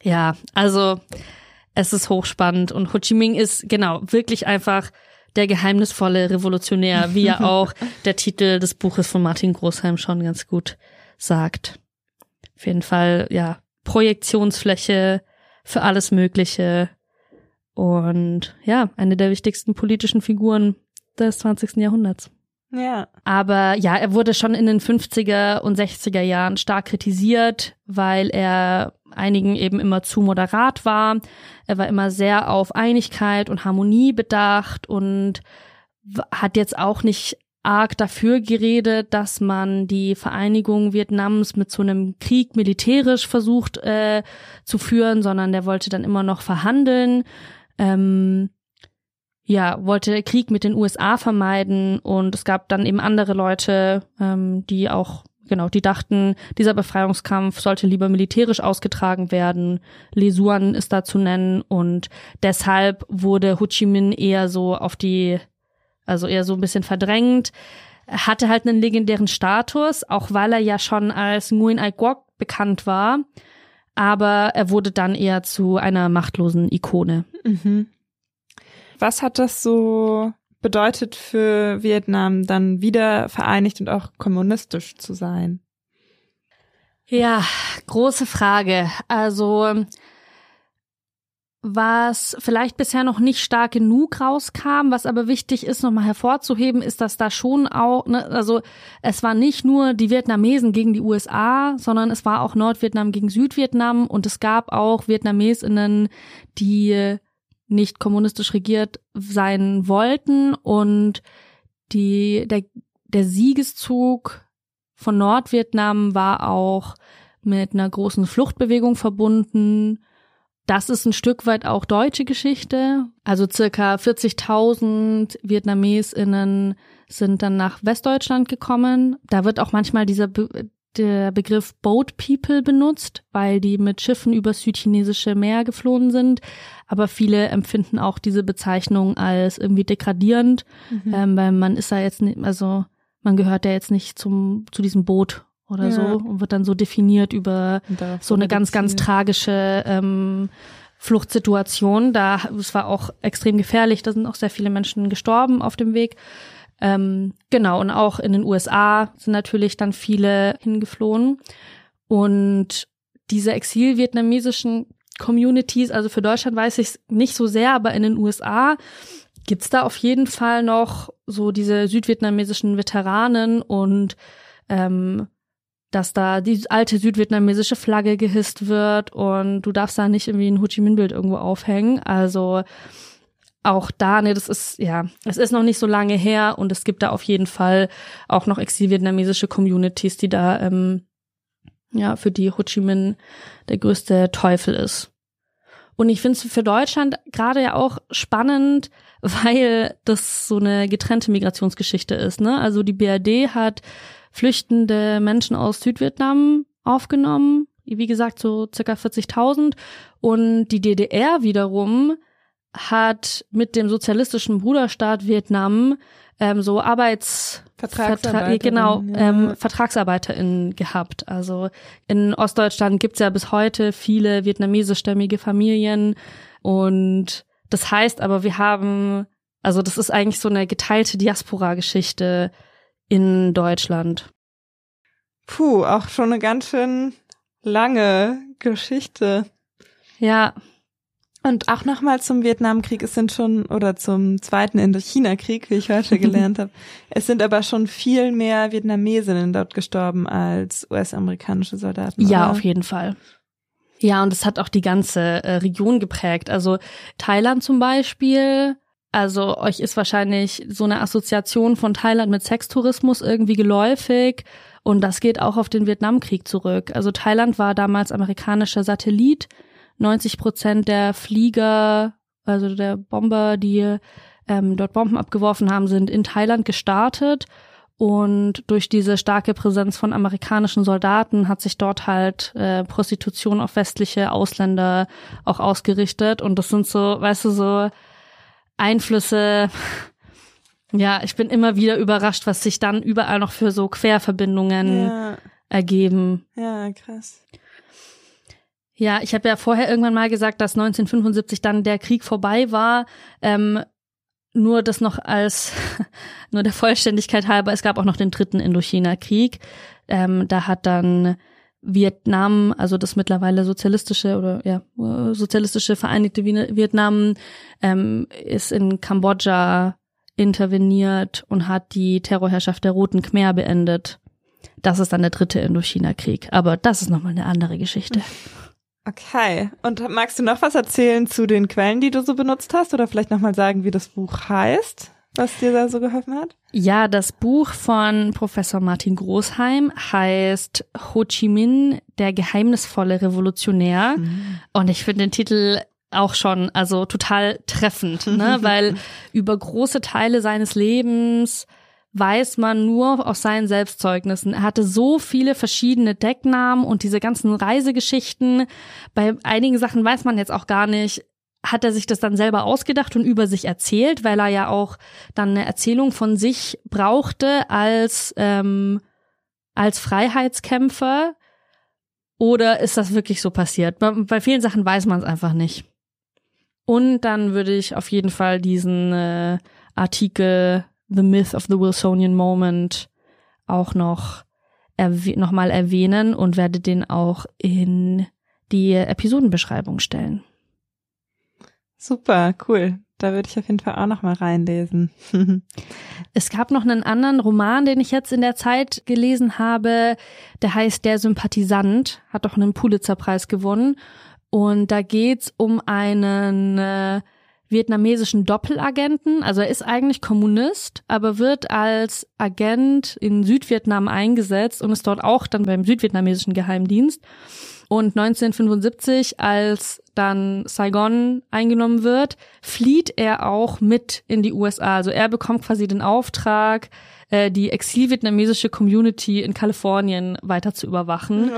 Ja, also es ist hochspannend und Ho Chi Minh ist genau wirklich einfach der geheimnisvolle Revolutionär, wie ja (laughs) auch der Titel des Buches von Martin Großheim schon ganz gut sagt. Auf jeden Fall, ja, Projektionsfläche für alles Mögliche und ja, eine der wichtigsten politischen Figuren des 20. Jahrhunderts. Ja. Aber ja, er wurde schon in den 50er und 60er Jahren stark kritisiert, weil er einigen eben immer zu moderat war. Er war immer sehr auf Einigkeit und Harmonie bedacht und hat jetzt auch nicht arg dafür geredet, dass man die Vereinigung Vietnams mit so einem Krieg militärisch versucht äh, zu führen, sondern der wollte dann immer noch verhandeln. Ähm, ja, wollte Krieg mit den USA vermeiden und es gab dann eben andere Leute, ähm, die auch genau, die dachten, dieser Befreiungskampf sollte lieber militärisch ausgetragen werden. Lesuan ist da zu nennen und deshalb wurde Ho Chi Minh eher so auf die, also eher so ein bisschen verdrängt. Er hatte halt einen legendären Status, auch weil er ja schon als Nguyen Ai Quoc bekannt war. Aber er wurde dann eher zu einer machtlosen Ikone. Mhm. Was hat das so bedeutet für Vietnam, dann wieder vereinigt und auch kommunistisch zu sein? Ja, große Frage. Also was vielleicht bisher noch nicht stark genug rauskam, was aber wichtig ist, nochmal hervorzuheben, ist, dass da schon auch, ne, also es war nicht nur die Vietnamesen gegen die USA, sondern es war auch Nordvietnam gegen Südvietnam und es gab auch Vietnamesinnen, die nicht kommunistisch regiert sein wollten und die, der, der Siegeszug von Nordvietnam war auch mit einer großen Fluchtbewegung verbunden das ist ein Stück weit auch deutsche Geschichte. Also circa 40.000 VietnamesInnen sind dann nach Westdeutschland gekommen. Da wird auch manchmal dieser der Begriff Boat People benutzt, weil die mit Schiffen übers südchinesische Meer geflohen sind. Aber viele empfinden auch diese Bezeichnung als irgendwie degradierend, mhm. ähm, weil man ist da jetzt nicht, also man gehört ja jetzt nicht zum, zu diesem Boot oder ja. so und wird dann so definiert über so eine ganz, ganz tragische ähm, Fluchtsituation. Da, es war auch extrem gefährlich, da sind auch sehr viele Menschen gestorben auf dem Weg. Ähm, genau, und auch in den USA sind natürlich dann viele hingeflohen. Und diese exil-vietnamesischen Communities, also für Deutschland weiß ich es nicht so sehr, aber in den USA gibt's da auf jeden Fall noch so diese südvietnamesischen Veteranen und ähm, dass da die alte südvietnamesische Flagge gehisst wird und du darfst da nicht irgendwie ein Ho Chi Minh Bild irgendwo aufhängen. Also auch da, ne, das ist, ja, es ist noch nicht so lange her und es gibt da auf jeden Fall auch noch exil-vietnamesische Communities, die da, ähm, ja, für die Ho Chi Minh der größte Teufel ist. Und ich finde es für Deutschland gerade ja auch spannend, weil das so eine getrennte Migrationsgeschichte ist, ne? Also die BRD hat flüchtende Menschen aus Südvietnam aufgenommen, wie gesagt so circa 40.000 und die DDR wiederum hat mit dem sozialistischen Bruderstaat Vietnam ähm, so Arbeits Vertragsarbeiter, genau ja. ähm, VertragsarbeiterInnen gehabt. Also in Ostdeutschland gibt's ja bis heute viele vietnamesischstämmige Familien und das heißt aber, wir haben, also das ist eigentlich so eine geteilte Diaspora-Geschichte in Deutschland. Puh, auch schon eine ganz schön lange Geschichte. Ja. Und auch nochmal zum Vietnamkrieg, es sind schon, oder zum zweiten Indochina-Krieg, wie ich heute (laughs) gelernt habe, es sind aber schon viel mehr Vietnamesinnen dort gestorben als US-amerikanische Soldaten. Ja, oder? auf jeden Fall. Ja, und es hat auch die ganze äh, Region geprägt. Also Thailand zum Beispiel also euch ist wahrscheinlich so eine Assoziation von Thailand mit Sextourismus irgendwie geläufig. Und das geht auch auf den Vietnamkrieg zurück. Also Thailand war damals amerikanischer Satellit. 90 Prozent der Flieger, also der Bomber, die ähm, dort Bomben abgeworfen haben, sind in Thailand gestartet. Und durch diese starke Präsenz von amerikanischen Soldaten hat sich dort halt äh, Prostitution auf westliche Ausländer auch ausgerichtet. Und das sind so, weißt du, so Einflüsse. (laughs) Ja, ich bin immer wieder überrascht, was sich dann überall noch für so Querverbindungen ja. ergeben. Ja, krass. Ja, ich habe ja vorher irgendwann mal gesagt, dass 1975 dann der Krieg vorbei war. Ähm, nur das noch als, (laughs) nur der Vollständigkeit halber, es gab auch noch den dritten Indochina-Krieg. Ähm, da hat dann Vietnam, also das mittlerweile sozialistische oder ja sozialistische Vereinigte Vietnam, ähm, ist in Kambodscha interveniert und hat die Terrorherrschaft der Roten Khmer beendet. Das ist dann der dritte Indochina-Krieg. Aber das ist nochmal eine andere Geschichte. Okay. Und magst du noch was erzählen zu den Quellen, die du so benutzt hast? Oder vielleicht nochmal sagen, wie das Buch heißt? was dir da so geholfen hat? Ja, das Buch von Professor Martin Großheim heißt Ho Chi Minh, der geheimnisvolle Revolutionär. Mhm. Und ich finde den Titel auch schon, also total treffend, ne? (laughs) weil über große Teile seines Lebens weiß man nur aus seinen Selbstzeugnissen. Er hatte so viele verschiedene Decknamen und diese ganzen Reisegeschichten. Bei einigen Sachen weiß man jetzt auch gar nicht, hat er sich das dann selber ausgedacht und über sich erzählt, weil er ja auch dann eine Erzählung von sich brauchte als, ähm, als Freiheitskämpfer? Oder ist das wirklich so passiert? Bei, bei vielen Sachen weiß man es einfach nicht. Und dann würde ich auf jeden Fall diesen äh, Artikel The Myth of the Wilsonian Moment auch noch erw nochmal erwähnen und werde den auch in die Episodenbeschreibung stellen. Super, cool. Da würde ich auf jeden Fall auch noch mal reinlesen. (laughs) es gab noch einen anderen Roman, den ich jetzt in der Zeit gelesen habe. Der heißt Der Sympathisant, hat doch einen Pulitzerpreis gewonnen. Und da geht's um einen äh, vietnamesischen Doppelagenten. Also er ist eigentlich Kommunist, aber wird als Agent in Südvietnam eingesetzt und ist dort auch dann beim südvietnamesischen Geheimdienst. Und 1975, als dann Saigon eingenommen wird, flieht er auch mit in die USA. Also er bekommt quasi den Auftrag, äh, die exil-vietnamesische Community in Kalifornien weiter zu überwachen.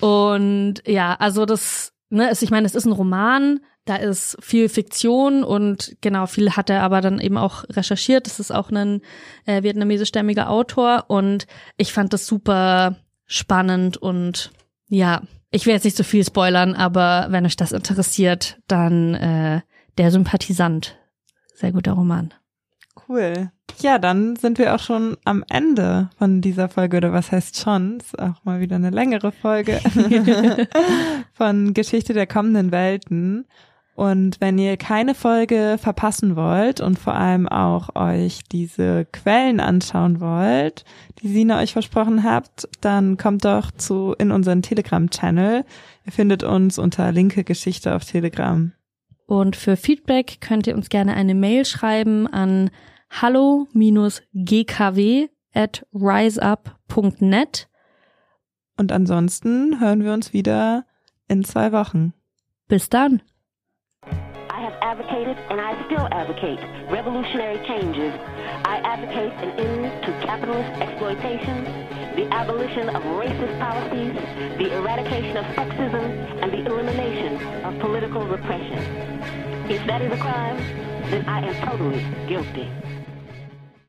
Oh. Und ja, also das ne, ist, ich meine, es ist ein Roman, da ist viel Fiktion und genau, viel hat er aber dann eben auch recherchiert. Das ist auch ein äh, vietnamesischstämmiger Autor und ich fand das super spannend und ja, ich will jetzt nicht so viel spoilern, aber wenn euch das interessiert, dann äh, der Sympathisant. Sehr guter Roman. Cool. Ja, dann sind wir auch schon am Ende von dieser Folge, oder was heißt schon? Ist auch mal wieder eine längere Folge (laughs) von Geschichte der kommenden Welten. Und wenn ihr keine Folge verpassen wollt und vor allem auch euch diese Quellen anschauen wollt, die Sina euch versprochen habt, dann kommt doch zu in unseren Telegram-Channel. Ihr findet uns unter Linke Geschichte auf Telegram. Und für Feedback könnt ihr uns gerne eine Mail schreiben an hallo-gkw at riseup.net. Und ansonsten hören wir uns wieder in zwei Wochen. Bis dann. I have advocated and I still advocate revolutionary changes. I advocate an end to capitalist exploitation, the abolition of racist policies, the eradication of sexism, and the elimination of political repression. If that is a crime, then I am totally guilty.